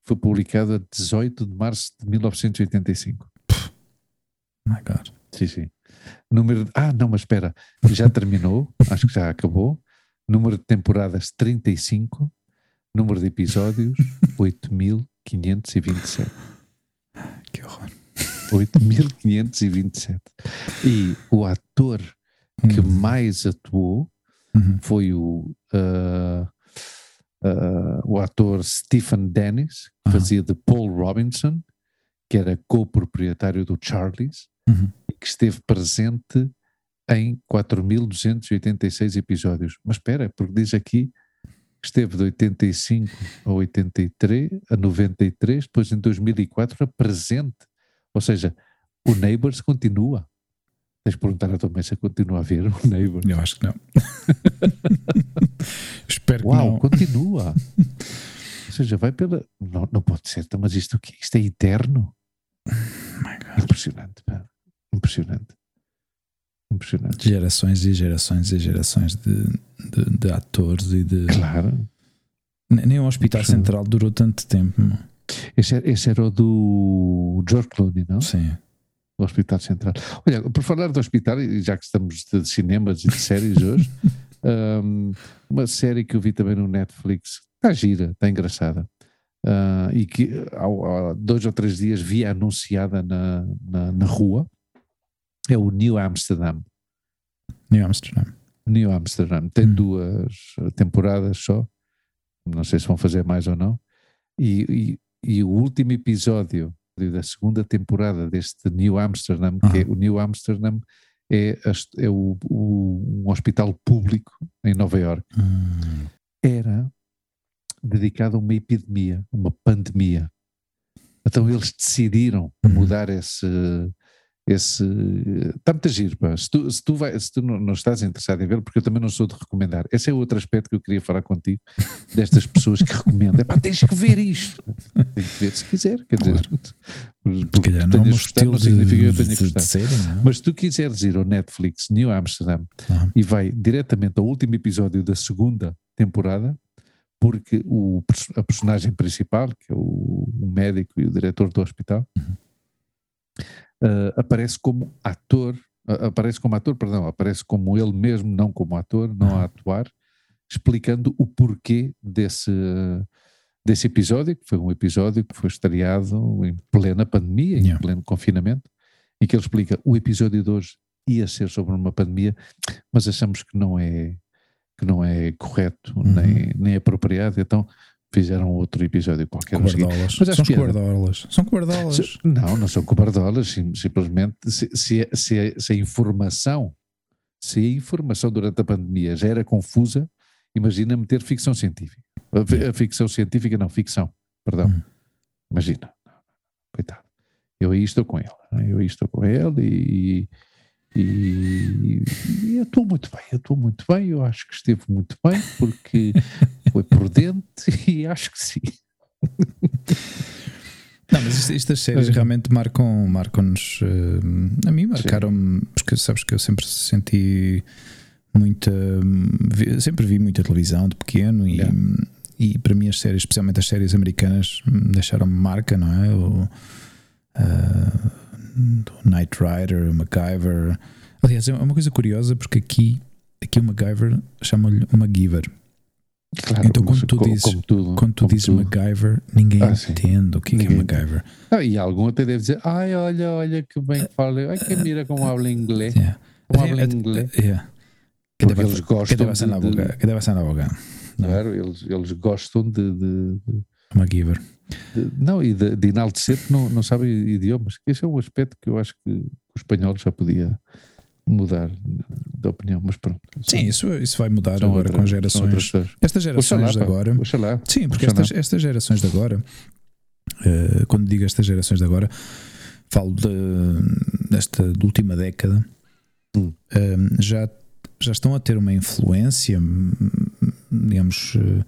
foi publicado a 18 de março de 1985. Oh my God. Sim, sim. Número Ah, não, mas espera, já terminou, acho que já acabou. Número de temporadas 35, número de episódios 8527. Que horror. 8527. E o ator que Hum. mais atuou Uhum. foi o, ah, ah, o ator Stephen Dennis, que Aham. fazia de Paul Robinson, que era co-proprietário do Charlie's, Uhum. e que esteve presente em 4.286 episódios. Mas espera, porque diz aqui que esteve de 85 a 83, a 93, depois em 2004 a presente. Ou seja, o Neighbours continua. Tens de perguntar à tua mãe se continua a ver o Neighbours. Eu acho que não. Espero que Uau, não. continua. Ou seja, vai pela. Não, não pode ser, então, mas isto, isto é eterno. God. Impressionante, pá. Impressionante. Impressionante. Gerações e gerações e gerações de, de, de atores e de. Claro. Nem o Hospital. Central durou tanto tempo. meu. Esse, era- esse era o do George Clooney, não? Sim. Do Hospital Central. Olha, por falar do hospital, e já que estamos de cinemas e de séries hoje, hum, uma série que eu vi também no Netflix, está gira, está engraçada. ah, e que há, há dois ou três dias vi anunciada na, na, na rua, é o New Amsterdam. New Amsterdam. New Amsterdam tem Hum. duas temporadas só, não sei se vão fazer mais ou não. E, e, e o último episódio da segunda temporada deste New Amsterdam, que é, o New Amsterdam é, é o, o- um hospital público em Nova York. Hum. Era dedicado a uma epidemia, uma pandemia. Então eles decidiram Uhum. mudar esse. Esse está muito giro, pá. Se tu, se tu, vai, se tu não, não estás interessado em ver, porque eu também não sou de recomendar. Esse é outro aspecto que eu queria falar contigo, destas pessoas que recomendam. Epá, tens que ver isto. Tem que ver se quiser. Quer dizer, Se porque calhar não é gostado, estilo não de, significa que eu tenha gostado. série, não? Mas se tu quiseres ir ao Netflix New Amsterdam Aham. e vai diretamente ao último episódio da segunda temporada, porque o, a personagem principal, que é o, o médico e o diretor do hospital, ah, aparece como ator, ah, aparece como ator, perdão, aparece como ele mesmo, não como ator, não a atuar, explicando o porquê desse, desse episódio, que foi um episódio que foi estreado em plena pandemia, em Yeah. pleno confinamento, em que ele explica o episódio de hoje ia ser sobre uma pandemia, mas achamos que não é que não é correto Uhum. nem, nem apropriado, então fizeram outro episódio qualquer. Cobardolas. Mas São cobardolas. São cobardolas. Não, não são cobardolas, sim- simplesmente se, se, a- se, se a informação, se a informação durante a pandemia já era confusa, imagina meter ficção científica. A, a ficção científica, não, ficção, perdão. Hum. Imagina. Coitado. Eu aí estou com ele. né? Eu aí estou com ele e, e, e eu estou muito bem, eu estou muito bem, eu acho que esteve muito bem, porque foi prudente e acho que sim. Não, mas estas séries É. realmente marcam, marcam-nos. eh, a mim marcaram-me, porque sabes que eu sempre senti muita. vi- sempre vi muita televisão de pequeno e, Yeah. e para mim as séries, especialmente as séries americanas, me deixaram-me marca, não é? O, o Knight Rider, o MacGyver. Aliás, é uma coisa curiosa porque aqui, aqui o MacGyver chama-lhe MacGyver. Claro, Então, quando tu dizes- como tudo, Quando tu dizes tudo. MacGyver, ninguém Ah, entende o que, é que é Ninguém MacGyver. Ah, e algum até deve dizer, ai, olha, olha que bem fala, ai que mira como habla inglês, Yeah. como habla até- inglês. yeah. Que deve- eles que gostam deve ser na de- boca. Que deve ser na boca. Claro, eles, eles gostam de, de- de- MacGyver. de- não, e de, de enaltecer que não, não sabem idiomas. Esse é um aspecto que eu acho que o espanhol já podia mudar de opinião, mas pronto. Sim, isso, isso vai mudar agora outra- com gerações. outras. Estas gerações Oxalá, de agora. oxalá. Sim, porque estas, estas gerações de agora, eh, quando digo estas gerações de agora, falo de, desta de última década, Hum. eh, já, já estão a ter uma influência, hum, digamos, eh,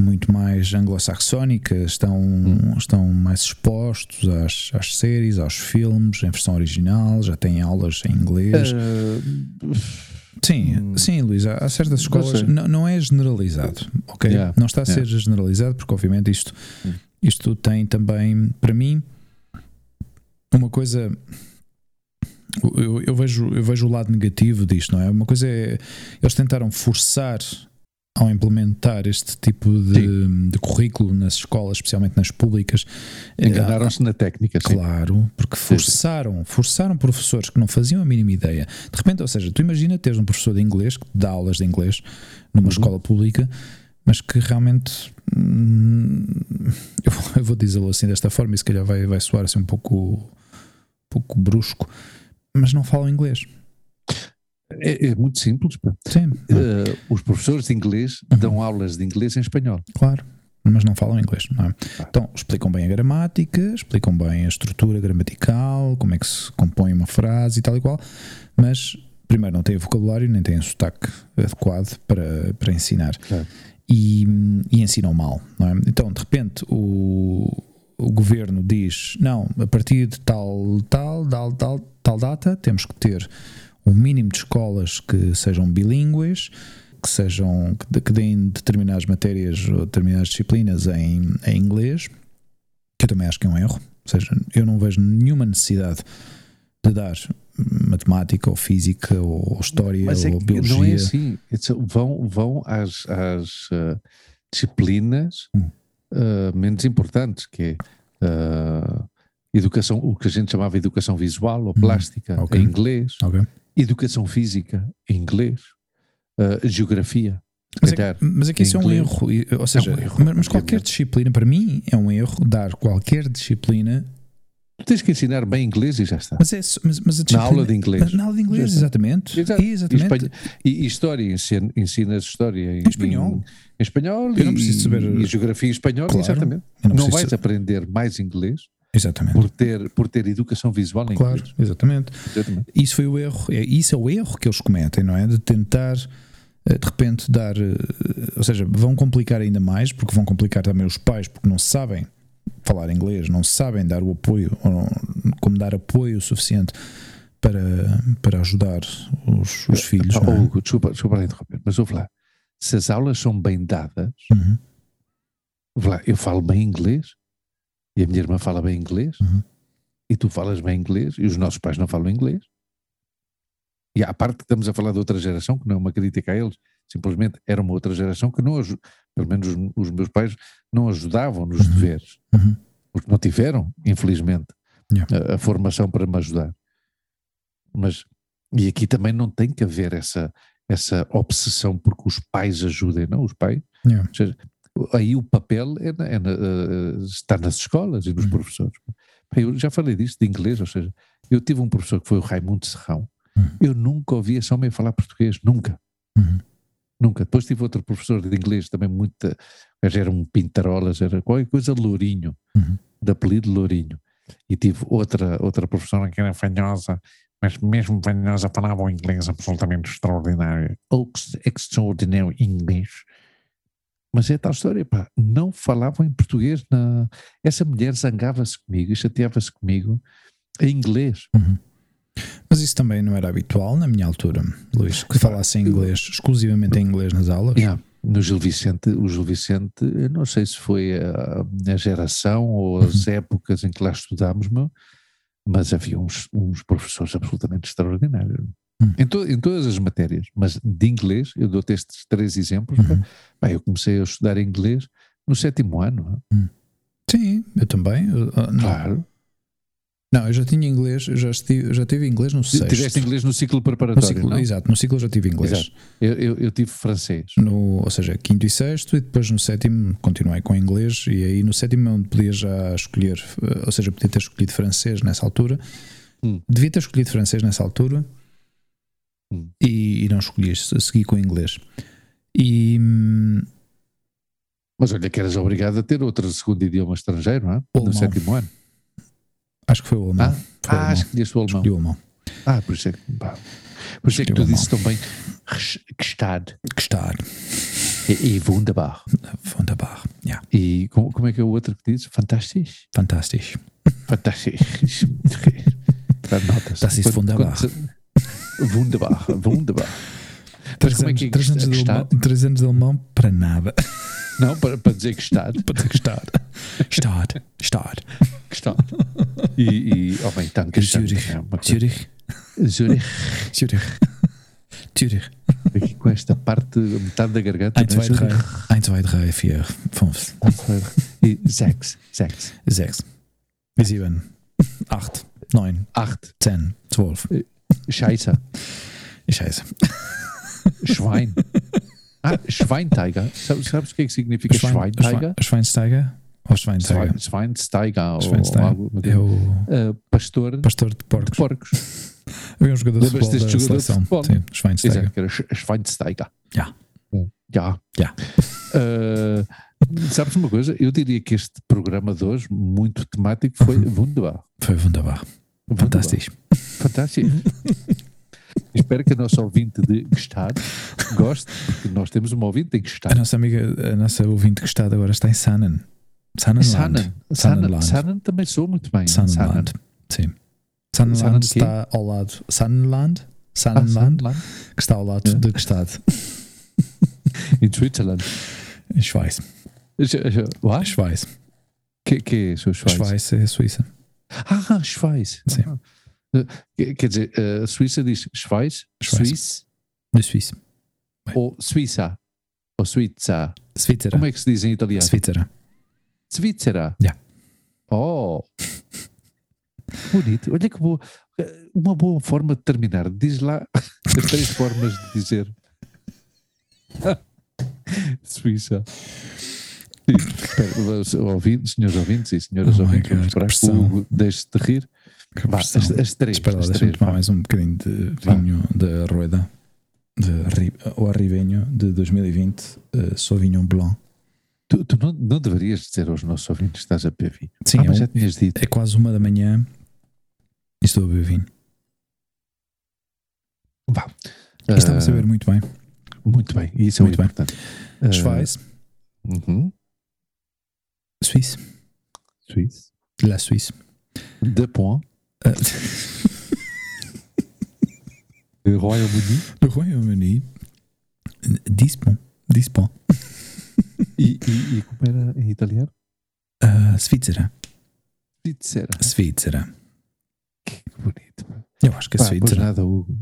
muito mais anglo-saxónica, estão, Hum. estão mais expostos às, às séries, aos filmes, em versão original, já têm aulas em inglês. Ah, Sim, Hum. sim, Luís, há, há certas escolas, não, não é generalizado, ok? Yeah, Não está a ser yeah. generalizado, porque obviamente isto, isto tem também, para mim, uma coisa. Eu, eu vejo, eu vejo o lado negativo disto, não é? Uma coisa é. Eles tentaram forçar ao implementar este tipo de, de currículo nas escolas, especialmente nas públicas. eh, Enganaram-se na técnica, sim. Claro, porque forçaram, forçaram professores que não faziam a mínima ideia. De repente, ou seja, tu imagina teres um professor de inglês que dá aulas de inglês numa Uhum. escola pública, mas que realmente hum, eu, vou- eu vou dizê-lo assim desta forma, e se calhar vai, vai soar assim um pouco, um pouco brusco, mas não falam inglês. É, é muito simples. Sim, Eh, os professores de inglês Uhum. dão aulas de inglês em espanhol. claro. Mas não falam inglês, não é? Então, explicam bem a gramática, explicam bem a estrutura gramatical, como é que se compõe uma frase e tal e qual, mas primeiro não têm vocabulário nem têm sotaque adequado para, para ensinar. Claro. E, e ensinam mal, não é? Então, de repente, o, o governo diz: não, a partir de tal, tal, tal, tal, tal data, temos que ter um mínimo de escolas que sejam bilíngues, que sejam que, de- que deem determinadas matérias ou determinadas disciplinas em, em inglês, que eu também acho que é um erro. Ou seja, eu não vejo nenhuma necessidade de dar matemática ou física ou história Mas é ou biologia. não é assim. Vão vão às, às eh, disciplinas Hum. eh, menos importantes, que é eh, educação, o que a gente chamava educação visual ou plástica ok. em inglês, Ok. Educação física em inglês, eh, geografia. Mas é, mas é que isso é um inglês. erro. Ou seja, um erro, mas, mas qualquer disciplina, para mim, é um erro dar qualquer disciplina. Tu tens que ensinar bem inglês e já está. Mas, é, mas, mas Na aula de inglês. Na aula de inglês, exatamente. Exato. exatamente. E, e- história, ensina, ensinas história em, Em espanhol. Em, em espanhol Eu não e, preciso saber- e geografia em espanhol, Claro. exatamente. Eu não Não, vais sa- aprender mais inglês Exatamente. por ter, por ter educação visual em Claro, exatamente. Exatamente. Isso foi o erro. é- Isso é o erro que eles cometem, não é? De tentar eh, de repente dar, eh, ou seja, vão complicar ainda mais, porque vão complicar também os pais, porque não sabem falar inglês, não sabem dar o apoio, ou não- como dar apoio suficiente para, para ajudar os, os filhos. Ah, não é? Desculpa, desculpa interromper, mas ouve lá. Se as aulas são bem dadas, Uhum. lá, eu falo bem inglês e a minha irmã fala bem inglês Uhum. e tu falas bem inglês e os nossos pais não falam inglês. E à parte que estamos a falar de outra geração, que não é uma crítica a eles, simplesmente era uma outra geração que não, pelo menos os, os meus pais não ajudavam nos Uhum. deveres, Uhum. porque não tiveram, infelizmente, Yeah. a, a formação para me ajudar. Mas, e aqui também não tem que haver essa, essa obsessão porque os pais ajudem, não, os pais, Yeah. ou seja, aí o papel é, na- é na- eh, está nas escolas e nos Uhum. professores. Eu já falei disto de inglês, ou seja, eu tive um professor que foi o Raimundo Serrão, Uhum. eu nunca ouvi esse homem falar português, nunca. Uhum. Nunca. Depois tive outro professor de inglês também muito. Mas era um pintarolas, era qualquer coisa Lourinho, Uhum. de apelido Lourinho. E tive outra, outra professora que era fanhosa, mas mesmo fanhosa falava um inglês absolutamente extraordinário. Ex- Extraordinário inglês. Mas é tal história, pá. Não falavam em português. Na... Essa mulher zangava-se comigo e chateava-se comigo em inglês. Uhum. Mas isso também não era habitual na minha altura, Luís, que falasse em inglês, exclusivamente em inglês nas aulas. Yeah. No Gil Vicente, o Gil Vicente, eu não sei se foi a, a geração ou as épocas em que lá estudámos, mas havia uns, uns professores absolutamente extraordinários. Hum. Em, to- em todas as matérias, mas de inglês, eu dou-te estes três exemplos. Uhum. Pá, eu comecei a estudar inglês no sétimo ano. Sim, eu também. Não. Claro. Não, eu já tinha inglês, já, estive, já tive inglês no sexto. Tiveste inglês no ciclo no preparatório, ciclo, não? Exato, no ciclo já tive inglês. Exato. Eu, eu, eu tive francês. No, ou seja, quinto e sexto, e depois no sétimo continuei com inglês, e aí no sétimo é onde podia já escolher, eh, ou seja, podia ter escolhido francês nessa altura. Hum. Devia ter escolhido francês nessa altura Hum. e, e não escolhi, segui com inglês. E hum, Mas olha que eras obrigado a ter outro segundo idioma estrangeiro, não é? Alemão. No sétimo ano. acho que foi o alemão. Ah, Foi o ah alemão. escolheste o alemão. Escolhi o alemão. Ah, por isso é que, pá, por isso é que tu o dizes também gestado Gostar. e, e wunderbar. Wunderbar. Ja, E como, como é que é o outro que diz? Fantástico. fantastisch. Fantástico. Dá notas. Das ist wunderbar. quando Wunderbar. Wunderbar. Três como é anos, que é três anos de alemão, três anos de alemão para nada. Não, para, para dizer gestado. para dizer gostar. Gostar. Gostar. Gestado. E, e oh bem, tanto Zürich. Zürich. Zurich. Zürich. Zürich. Aqui com esta parte, metade da garganta. 1, não é? 2, 3, Zurich. 1, 2, 3, 4, 5, E Zex. Zex. 6, 7, 8, 9, Acht. 10, 12. Scheiße. Scheiße. Schwein. Ah, Schweintiger. Sabes, sabes o que é que significa Schweintiger? Schweinsteiger? Ou Schweinsteiger? Schwein- Schweinsteiger. Ou Schweinsteiger. algo. É o Ah, pastor de pastor de porcos. porcos. Havia um jogador de futebol da jogador de seleção. futebol? Sim, Schweinsteiger. Exato, que era Sch- Schweinsteiger. Ja. Já. Ja. Ah, sabes uma coisa? Eu diria que este programa de hoje, muito temático, foi wunderbar. Foi wunderbar. Fantástico. Fantástico. Espero que a nossa ouvinte de Gestado goste, porque nós temos uma ouvinte em A Gestado. nossa amiga, a nossa ouvinte que está agora está em Sannen. Sannenland. Sanan. Sanan. Sanan também sou muito bem. Sanan. Sim. Sannenland Sannen quê? está ao lado. Sannenland? Ah, Sannenland, Sanan. que está ao lado É. de Gestado. Em Switzerland. Schweiz. Schweiz. Que, que é isso, Schweiz? Schweiz é a Suíça. Ah, Schweiz. Sim. Ah. Eh, Quer quer dizer, a Suíça diz Schweiz, Schweiz. Suíça De Suíça. ou Suíça? Ou Suíça? Svizzera. Como é que se diz em italiano? Svizzera. Svizzera. Yeah. Oh. Bonito. Olha que boa. Uma boa forma de terminar. Diz lá as três formas de dizer. Suíça. Os ouvintes, senhores ouvintes e senhoras Oh ouvintes, vamos que que o. Hugo deixe de rir. Vá, as, as três. Espera deixa-me tomar mais um bocadinho de vinho da Rueda. De, o Arribenho de 2020, uh, Sauvignon Blanc. Tu, tu não, não deverias dizer aos nossos ouvintes que estás a beber vinho. Sim, ah, é já tinhas dito. É quase uma da manhã e estou a beber vinho. Vá. E estava a saber muito bem. muito bem, isso é Muito muito bem. importante. Ah, Schweiz, uhum. Suíça, Suíça. La Suisse. De Point. Uh, Le Royaume-Uni. le Royaume-Uni, Dispon, Dispon, E, e, e como era em italiano? uh, Svizzera, Svizzera. Svizzera. Que bonito. pá. Eu acho que é Pá, pois Svizzera. nada, Hugo.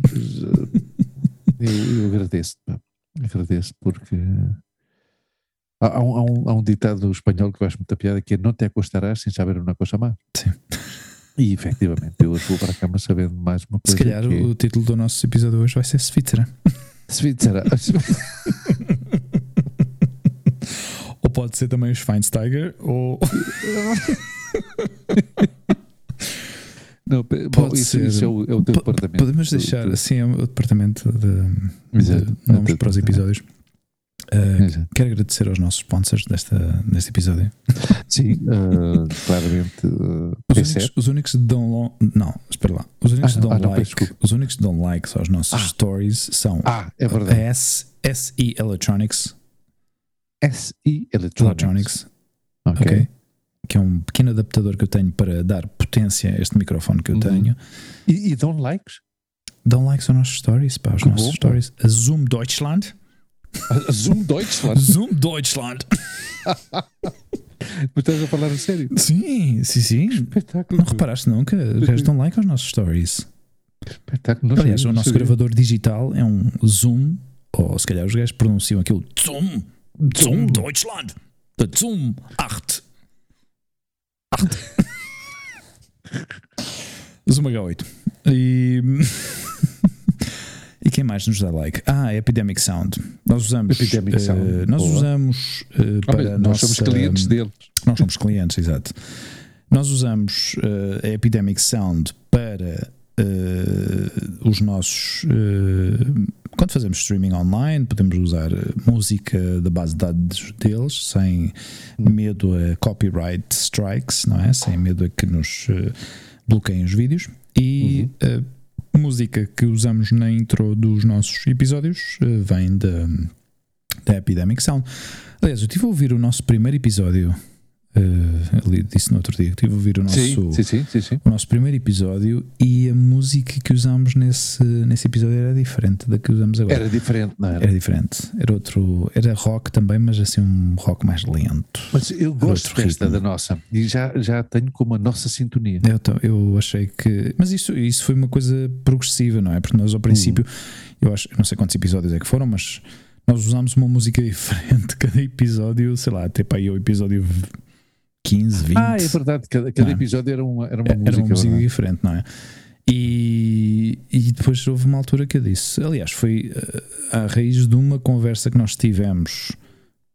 Eu, eu agradeço. pá. Agradeço porque. Há, há um, há um- há um ditado espanhol que eu acho muita piada que é não te acostarás sem saber uma coisa mais. Sim. E efetivamente, eu vou para a cama sabendo mais uma Se coisa. calhar que é o título do nosso episódio hoje vai ser Svizzera. Svizzera. Ou pode ser também os Schweinsteiger, ou. Não, bom, isso, isso é, o, é o teu departamento. Podemos deixar, assim, é o departamento de, de nomes para os episódios. Uh, quero agradecer aos nossos sponsors desta, deste episódio. Sim, uh, claramente. Uh, os, únicos, os, únicos, que dão Não, espera lá. Os únicos ah, que dão ah, like, não, os únicos que dão likes aos nossos ah. stories são ah, é verdade. a SE Electronics. SE Electronics. Electronics. Ok. okay. Que é um pequeno adaptador que eu tenho para dar potência a este microfone que eu uhum. tenho. E, e dão likes? Dão likes aos nossos stories, pá, aos que nossos bom, stories. A Zoom Deutschland. Zoom Deutschland. Zoom Deutschland. Mas estás a falar a sério? Sim, sim, sim. Espetáculo. Não reparaste nunca? Os gajos dão like aos nossos stories. Espetáculo. Aliás, o nosso gravador digital é um Zoom, ou se calhar os gajos pronunciam aquilo Zoom. Zoom Deutschland. Zoom 8. 8. Zoom H8. E. E quem mais nos dá like? Ah, Epidemic Sound. Nós usamos. Epidemic uh, Sound. Nós Boa. usamos uh, para. Ah, nós nossa, somos clientes deles. Nós somos clientes, exato. Nós usamos uh, a Epidemic Sound para os nossos. quando fazemos streaming online, podemos usar música da base de dados deles sem medo a copyright strikes, não é? Sem medo a que nos bloqueiem os vídeos. E. Uhum música que usamos na intro dos nossos episódios uh, vem da, da Epidemic Sound. Aliás, eu estive a ouvir o nosso primeiro episódio. Uh, disse no outro dia que estive a ouvir o nosso, sim, sim, sim, o nosso primeiro episódio e a música que usámos nesse, nesse episódio era diferente da que usamos agora. Era diferente, não era? Era diferente. Era outro. Era rock também, mas assim um rock mais lento. Mas eu gosto desta ritmo. da nossa e já, já tenho como a nossa sintonia. Eu, eu achei que. Mas isso, isso foi uma coisa progressiva, não é? Porque nós ao princípio, hum. eu acho, não sei quantos episódios é que foram, mas nós usámos uma música diferente cada episódio, sei lá, até para aí o episódio 15, 20. Ah, é verdade, cada, cada é? episódio era uma, era uma música. Era uma música diferente, não é? E, e depois houve uma altura que eu disse, aliás, foi uh, à raiz de uma conversa que nós tivemos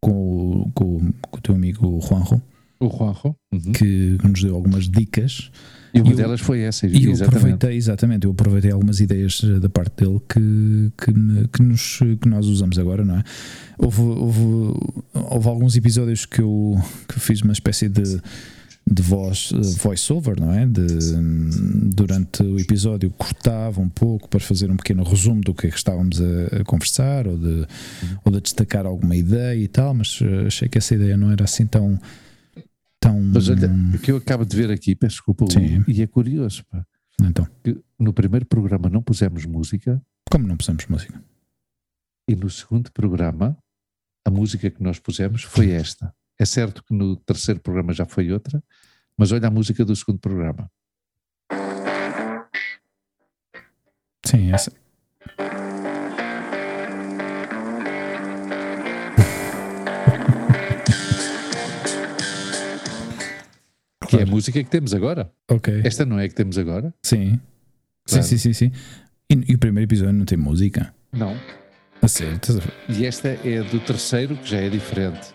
com, com, com o teu amigo Juanjo. O Juanjo. Uhum. Que nos deu algumas dicas e uma eu, delas foi essa, e exatamente. eu aproveitei, exatamente, eu aproveitei algumas ideias eh, da parte dele que, que, que, nos, que nós usamos agora, não é? Houve, houve, houve alguns episódios que eu que fiz uma espécie de de voz, eh, voice-over, não é? De, durante o episódio cortava um pouco para fazer um pequeno resumo do que é que estávamos a, a conversar ou de, ou de destacar alguma ideia e tal, mas eh, achei que essa ideia não era assim tão tão. Mas olha, o que eu acabo de ver aqui, peço desculpa, Sim. e é curioso, pá. Então. Que no primeiro programa não pusemos música. Como não pusemos música? E no segundo programa, a música que nós pusemos foi esta. É certo que no terceiro programa já foi outra, mas olha a música do segundo programa. Sim, essa. Que é a música que temos agora. Ok. Esta não é a que temos agora? Sim. Claro. Sim, sim, sim, sim. E, e, o primeiro episódio não tem música? Não. A sério? E esta é do terceiro, que já é diferente.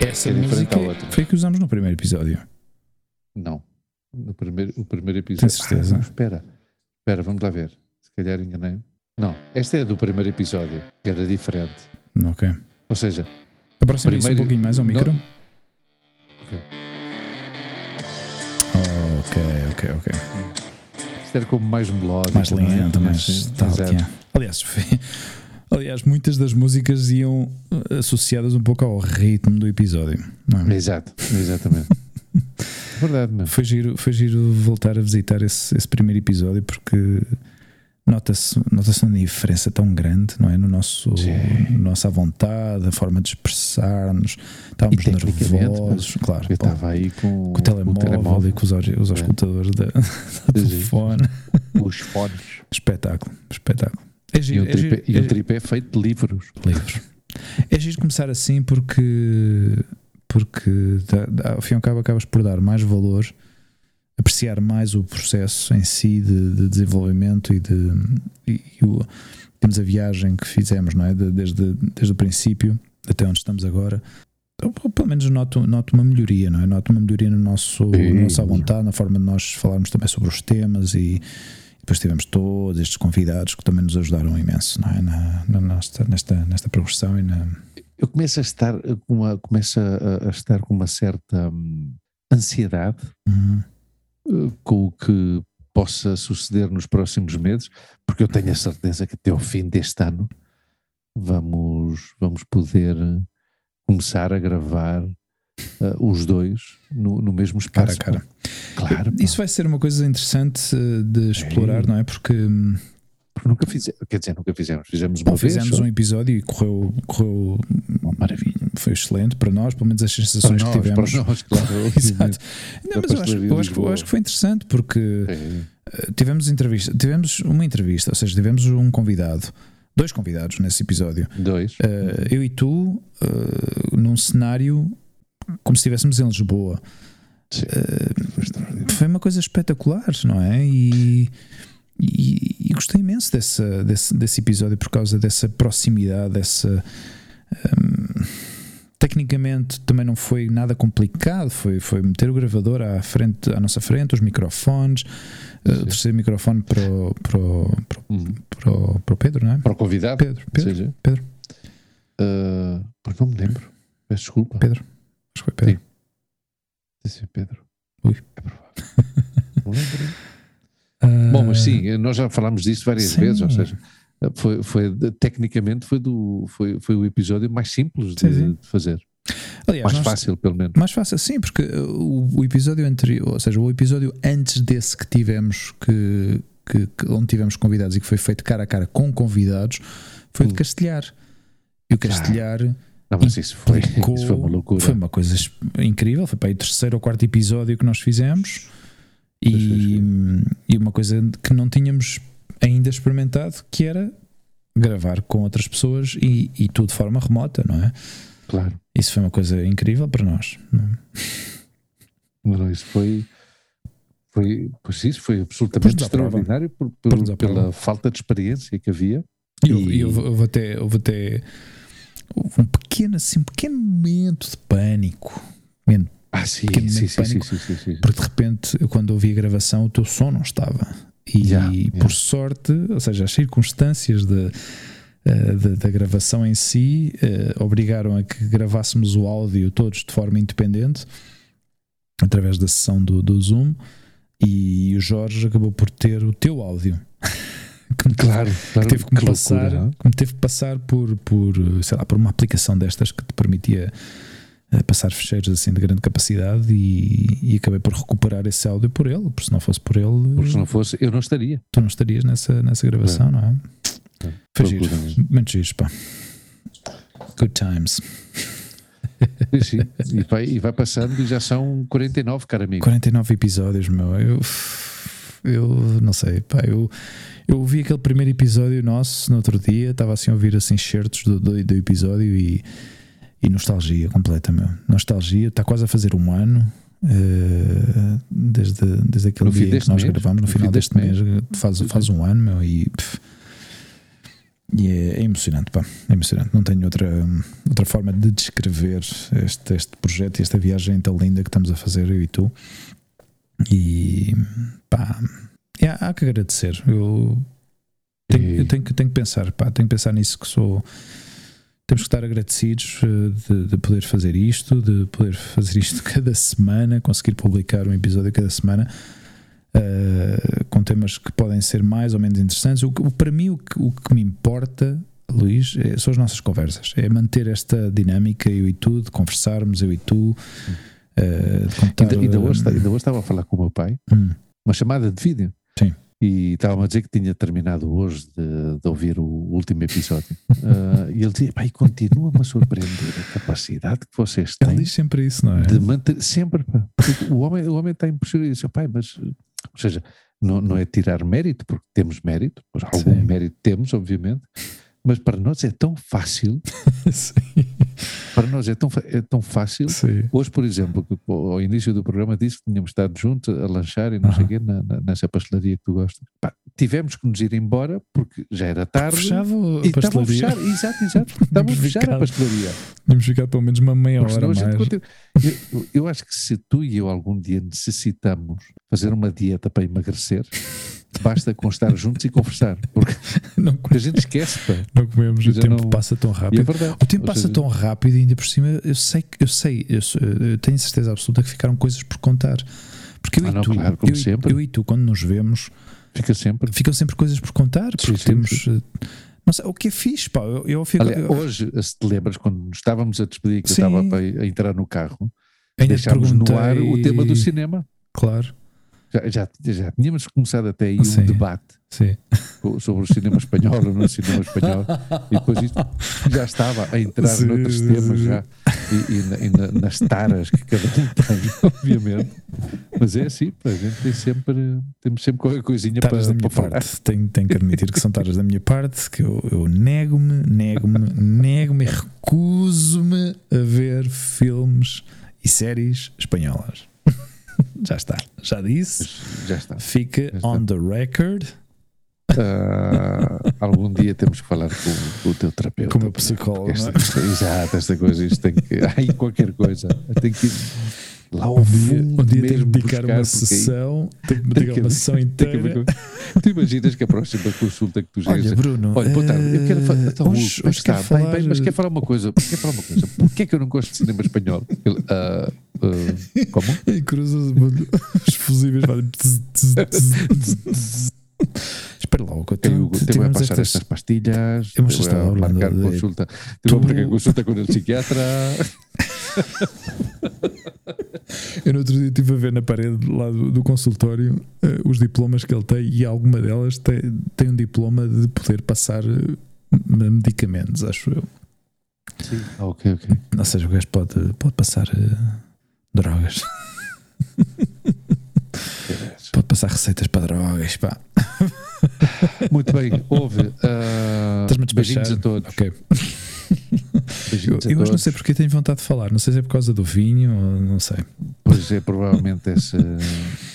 Essa é música foi a que usamos no primeiro episódio. Não. No primeiro, o primeiro episódio. Tem certeza? Ah, espera. Espera, vamos lá ver. Se calhar enganei. Não, esta é do primeiro episódio, que era diferente. Ok. Ou seja, aproxima primeiro... um pouquinho mais ao micro. Ok. Ok, ok, ok. Isto era como mais melódico. Mais lento, é? mais tal, é. Aliás, aliás, muitas das músicas iam eh, associadas um pouco ao ritmo do episódio. É? Exato, exatamente. Verdade mesmo. Foi giro, foi giro voltar a visitar esse, esse primeiro episódio porque nota-se nota uma diferença tão grande, não é? No nosso nossa vontade, a forma de expressar-nos, estávamos nervosos, claro. Eu estava aí com, com o telemóvel, o telemóvel e com os, os auscultadores é. da, da telefone. Os fones. Espetáculo, espetáculo. É giro, e, um é tripé, é, e um tripé é feito de livros. Livros. É giro começar assim porque, porque ao fim e ao cabo acabas por dar mais valor apreciar mais o processo em si de, de desenvolvimento e de e, e o, temos a viagem que fizemos, não é? De, desde, desde o princípio até onde estamos agora. ou pelo menos noto, noto uma melhoria, não é? Noto uma melhoria no nosso, na nossa vontade, na forma de nós falarmos também sobre os temas e depois tivemos todos estes convidados que também nos ajudaram imenso, não é? Na, na nesta, nesta, nesta progressão e na. Eu começo a estar com uma, começo a, a estar com uma certa hum, ansiedade Uhum. Uh, com o que possa suceder nos próximos meses, porque eu tenho a certeza que até ao fim deste ano vamos, vamos poder uh, começar a gravar uh, os dois no, no mesmo Cara espaço. cara. Claro, pá, Isso vai ser uma coisa interessante eh, de explorar, não é? Porque hum, porque nunca fizemos, quer dizer, nunca fizemos, fizemos bom, uma vez. fizemos só. um episódio e correu, correu Uma maravilha. Foi excelente para nós, pelo menos as sensações nós, que tivemos. para nós, claro. Exato. Não, mas eu acho, eu, acho, que- eu acho que foi interessante porque É, tivemos entrevista, tivemos uma entrevista, ou seja, tivemos um convidado, dois convidados nesse episódio. dois. Eh, eu e tu, eh, num cenário como se estivéssemos em Lisboa. Sim. Foi uma coisa espetacular, não é? E, e, e gostei imenso dessa, desse, desse episódio por causa dessa proximidade, dessa. hum, tecnicamente também não foi nada complicado, foi, foi meter o gravador à, frente, à nossa frente, os microfones, eh, o Sim. terceiro microfone para o, para, o, para, o, Hum. para, o, para o Pedro, não é? Para o convidado, Pedro, Pedro, Pedro. uh, não me lembro. Peço desculpa. Pedro. Acho que foi Pedro. Deve ser Pedro. Ui. É provável. não lembro. Ah, Bom, mas sim, nós já falámos disso várias Sim. vezes, ou seja, foi, foi tecnicamente foi, do, foi, foi o episódio mais simples de, Sim, sim. de fazer. aliás, mais nós- fácil, pelo menos. Mais fácil, sim, porque o, o episódio anterior, ou seja, o episódio antes desse que tivemos, que, que- que- onde tivemos convidados e que foi feito cara a cara com convidados, foi o de Hum. Castelhar. E o Claro. Castelhar Não, mas isso foi, isso foi uma loucura. foi uma coisa incrível. Foi para aí o terceiro ou quarto episódio que nós fizemos e, e uma coisa que não tínhamos ainda experimentado, que era gravar com outras pessoas e, e tudo de forma remota, não é? Claro. Isso foi uma coisa incrível para nós. não é? Isso foi. Foi, pois isso foi absolutamente extraordinário por, por- pela falta de experiência que havia. E E- e houve- houve até, houve até houve um pequeno, assim, um pequeno momento de pânico. Ah, sim, Pequeno sim, sim, sim, sim, sim, sim. Porque de repente, quando ouvi a gravação, o teu som não estava. E já. por sorte, ou seja, as circunstâncias da, eh, da, da gravação em si eh, obrigaram a que gravássemos o áudio todos de forma independente através da sessão do, do Zoom. E o Jorge acabou por ter o teu áudio. que me Claro, claro. teve que me que passar, loucura, não? que me teve que passar por, por, sei lá, por uma aplicação destas que te permitia eh, passar fecheiros assim de grande capacidade e, e acabei por recuperar esse áudio por ele, porque se não fosse por ele, Porque se não fosse, eu não estaria. tu não estarias nessa, nessa gravação, não é? É. Foi giro, muito giro, pá. Good times. Sim. E, vai, e vai passando e já são 49, cara amigo. 49 episódios, meu. Eu, eu não sei, pá. Eu, eu ouvi aquele primeiro episódio nosso no outro dia, estava assim a ouvir assim certos do, do, do episódio e, e nostalgia completa, meu. Nostalgia, está quase a fazer um ano. eh, desde, desde aquele No dia que nós mês? gravamos, no, No final deste deste mês, faz, Sim, faz um ano, meu, e, pff, e é, é emocionante, pá, é emocionante. Não tenho outra, outra forma de descrever este, este projeto e esta viagem tão linda que estamos a fazer, eu e tu. E pá, é, há que agradecer. Eu tenho, E- eu tenho, que, tenho que pensar, pá, tenho que pensar nisso que sou. Temos que estar agradecidos eh, de, de poder fazer isto, de poder fazer isto cada semana, conseguir publicar um episódio cada semana. eh, com temas que podem ser mais ou menos interessantes. O, que- para mim, o que, o que me importa, Luís, é- são as nossas conversas. É manter esta dinâmica, eu e tu, de conversarmos, eu e tu. eh, de contar, Ainda, hoje, ainda hoje estava a falar com o meu pai, hum, uma chamada de vídeo. E estava a dizer que tinha terminado hoje de, de ouvir o último episódio. Ah, e ele dizia: pai, continua-me a surpreender a capacidade que vocês ele têm diz sempre isso, não é? de manter sempre. O homem, o homem está impressionado. Diz, pai, mas. Ou seja, não, não é tirar mérito, porque temos mérito, pois algum Sim. mérito temos, obviamente, mas para nós é tão fácil, sim, para nós é tão, é tão fácil sim. Hoje, por exemplo, ao início do programa disse que tínhamos estado juntos a lanchar e não sei o Aham. quê na, na- nessa pastelaria que tu gostas. Pá, tivemos que nos ir embora porque já era tarde. Fechava a e estavam a pastelaria. fechar, exato, exato. Estavam a fechar a ficado. pastelaria. Tínhamos ficado pelo menos uma meia hora a mais. continua- Eu, eu acho que se tu e eu algum dia necessitamos fazer uma dieta para emagrecer, basta constar juntos e conversar. Porque Não, a gente esquece, pá. não comemos, o tempo não- passa tão é rápido. verdade. O tempo passa seja, tão rápido e ainda por cima eu sei, eu sei, eu, tenho certeza absoluta que ficaram coisas por contar. Porque eu Ah, e não, tu, claro, eu, sempre. eu e tu, quando nos vemos, Fica sempre. ficam sempre coisas por contar, porque Sim, sim, temos. eh, Não sei, o que é fixe, pá. Eu, eu fico. Olha, eu, hoje, se te lembras, quando estávamos a despedir, que Sim. eu estava para a entrar no carro, ainda deixámos no ar o perguntei- tema do cinema. Claro, Já, já, já tínhamos começado até aí Sim. um debate sim. sobre o cinema espanhol ou não cinema espanhol, e depois isto já estava a entrar Sim, noutros temas já, e, e na- e na- nas taras que cada um tem, obviamente. Mas é assim, a gente tem sempre, temos sempre qualquer coisinha para, Taras da minha para parte. Tenho, tenho que admitir que são taras da minha parte, que eu, eu nego-me, nego-me, nego-me e recuso-me a ver filmes e séries espanholas. já está, já disse. Já está. Fica Já está. on the record Ah, algum dia temos que falar com, com o teu terapeuta. com o meu psicólogo. Esta, é? esta, exato, esta coisa, isto tem que. Ai, qualquer coisa. Tem que lá ao fundo um dia tenho que mesmo dedicar uma sessão, tenho que tem dedicar que uma sessão que inteira. com- Tu imaginas que a próxima consulta que tu Olha, chegas. Bruno, Olha, boa tarde, eu quero falar. eh, Então, hoje, hoje está? Bem, bem, mas quer falar uma coisa. Quer falar uma coisa. Porquê é que eu não gosto de cinema espanhol? Ele, ah, ah, como? E cruza os fusíveis fazem. Espera lá, Hugo, Ok, então, Hugo, te voy a pasar estas- pastillas. Estado a hablando marcar de- consulta. Te voy a marcar consulta con el psiquiatra. Eu no outro dia estive a ver na parede lá do, do consultório eh, os diplomas que ele tem e alguma delas tem, tem um diploma de poder passar eh, medicamentos, acho eu. Sim. Ah, ok, ok. Ou seja, o gajo pode, pode passar eh, drogas, pode passar receitas para drogas. Pá. Muito bem, ouve. ah, Estás-me a todos. Ok. Eu, Beijinhos a eu hoje não sei porque tenho vontade de falar, não sei se é por causa do vinho não sei. Pois é, provavelmente esse,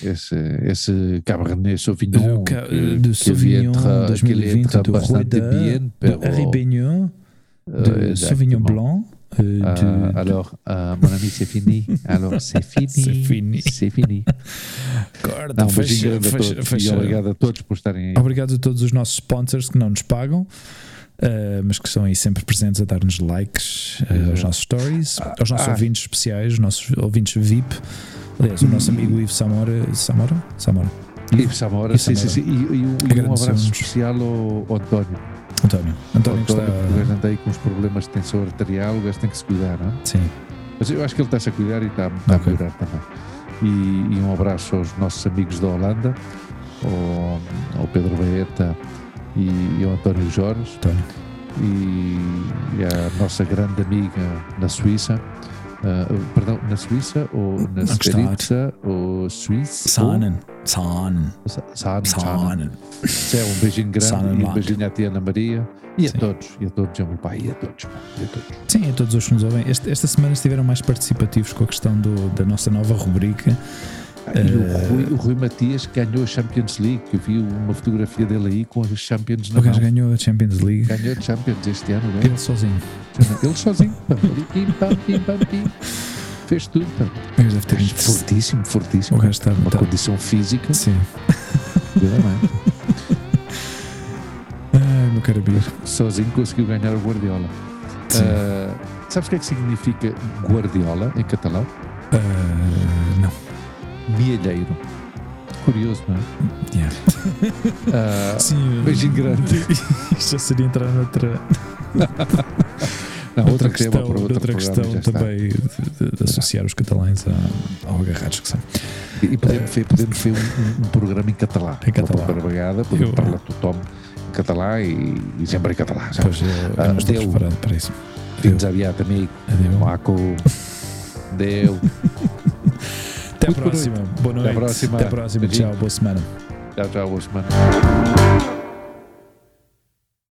esse, esse Cabernet Sauvignon. Ca- de que Sauvignon entra- que 2020 entra do bastante Rueda, bien, de pero, Ribignon, euh, de Sauvignon exactement. Blanc, euh, Ah, de, alors, ah, mon ami, c'est fini. Alors, c'est fini. C'est fini. C'est fini. Corta, Não, fecha- fecha- fecha- E obrigado a todos por estarem aí. Obrigado a todos os nossos sponsors que não nos pagam, eh, mas que estão aí sempre presentes a dar-nos likes eh, aos nossos stories, Ah, aos nossos ah. ouvintes especiais, os nossos ouvintes VIP. Aliás, o nosso amigo Ivo Samora. Samora? Samora. Ivo Samora, Ivo sim, sim, sim. E, e um- e um abraço especial ao, António. António. António António, porque o gajo está. anda aí com os problemas de tensão arterial, o gajo tem que se cuidar, não é? Sim, Mas eu acho que ele está-se a cuidar e está, está Ok. a melhorar também. E, e um abraço aos nossos amigos da Holanda, ao, ao Pedro Baeta e, e ao António Jorge, António. e, à nossa grande amiga na Suíça. ah, perdão, na Suíça ou na Sverica ou Suíça? Sanen. Sanen. ou Sa- Sanen, Sanen. Sanen. É um beijinho grande e um beijinho à tia Ana Maria e a Sim. todos, e a todos, ao meu pai, e a todos, e a todos. Sim, a todos os que nos ouvem. Este- esta semana estiveram mais participativos com a questão do- da nossa nova rubrica. Ah, E o Eh, Rui, o Rui Matias ganhou a Champions League, que eu vi uma fotografia dele aí com as Champions na O gajo mão. ganhou a Champions League. Ganhou a Champions este ano, não é? Ele sozinho. Ele sozinho. pim, pam, pim, pam, pim. Fez tudo. pá. O gajo deve ter. Gajo Fortíssimo, fortíssimo. O gajo está. Uma está- condição física. Sim. verdadeiramente. Ai, meu caro amigo. Sozinho conseguiu ganhar o Guardiola. Sim. Ah, sabes o que é que significa Guardiola em catalão? Ah, não. Mielheiro. Curioso, não é? Yeah. Ah, Sim, beijinho grande. Isto já seria entrar noutra, não, outra outra questão, outra programa, questão também de, de- de associar os catalães a- ao agarrados que são. E podemos fer, podemos um, um, programa em català. Em català. Uma vegada, podemos Eu- parlar tothom em català e, e sempre em català. sabe? Pois eu, eu Ah, não estou deu. preparado para isso. Fins aviat, amic. Adeus. Maco. Deu. Até a próxima. Boa noite. Até à próxima. Até a próxima. Tchau. Boa semana. Tchau, tchau, boa semana.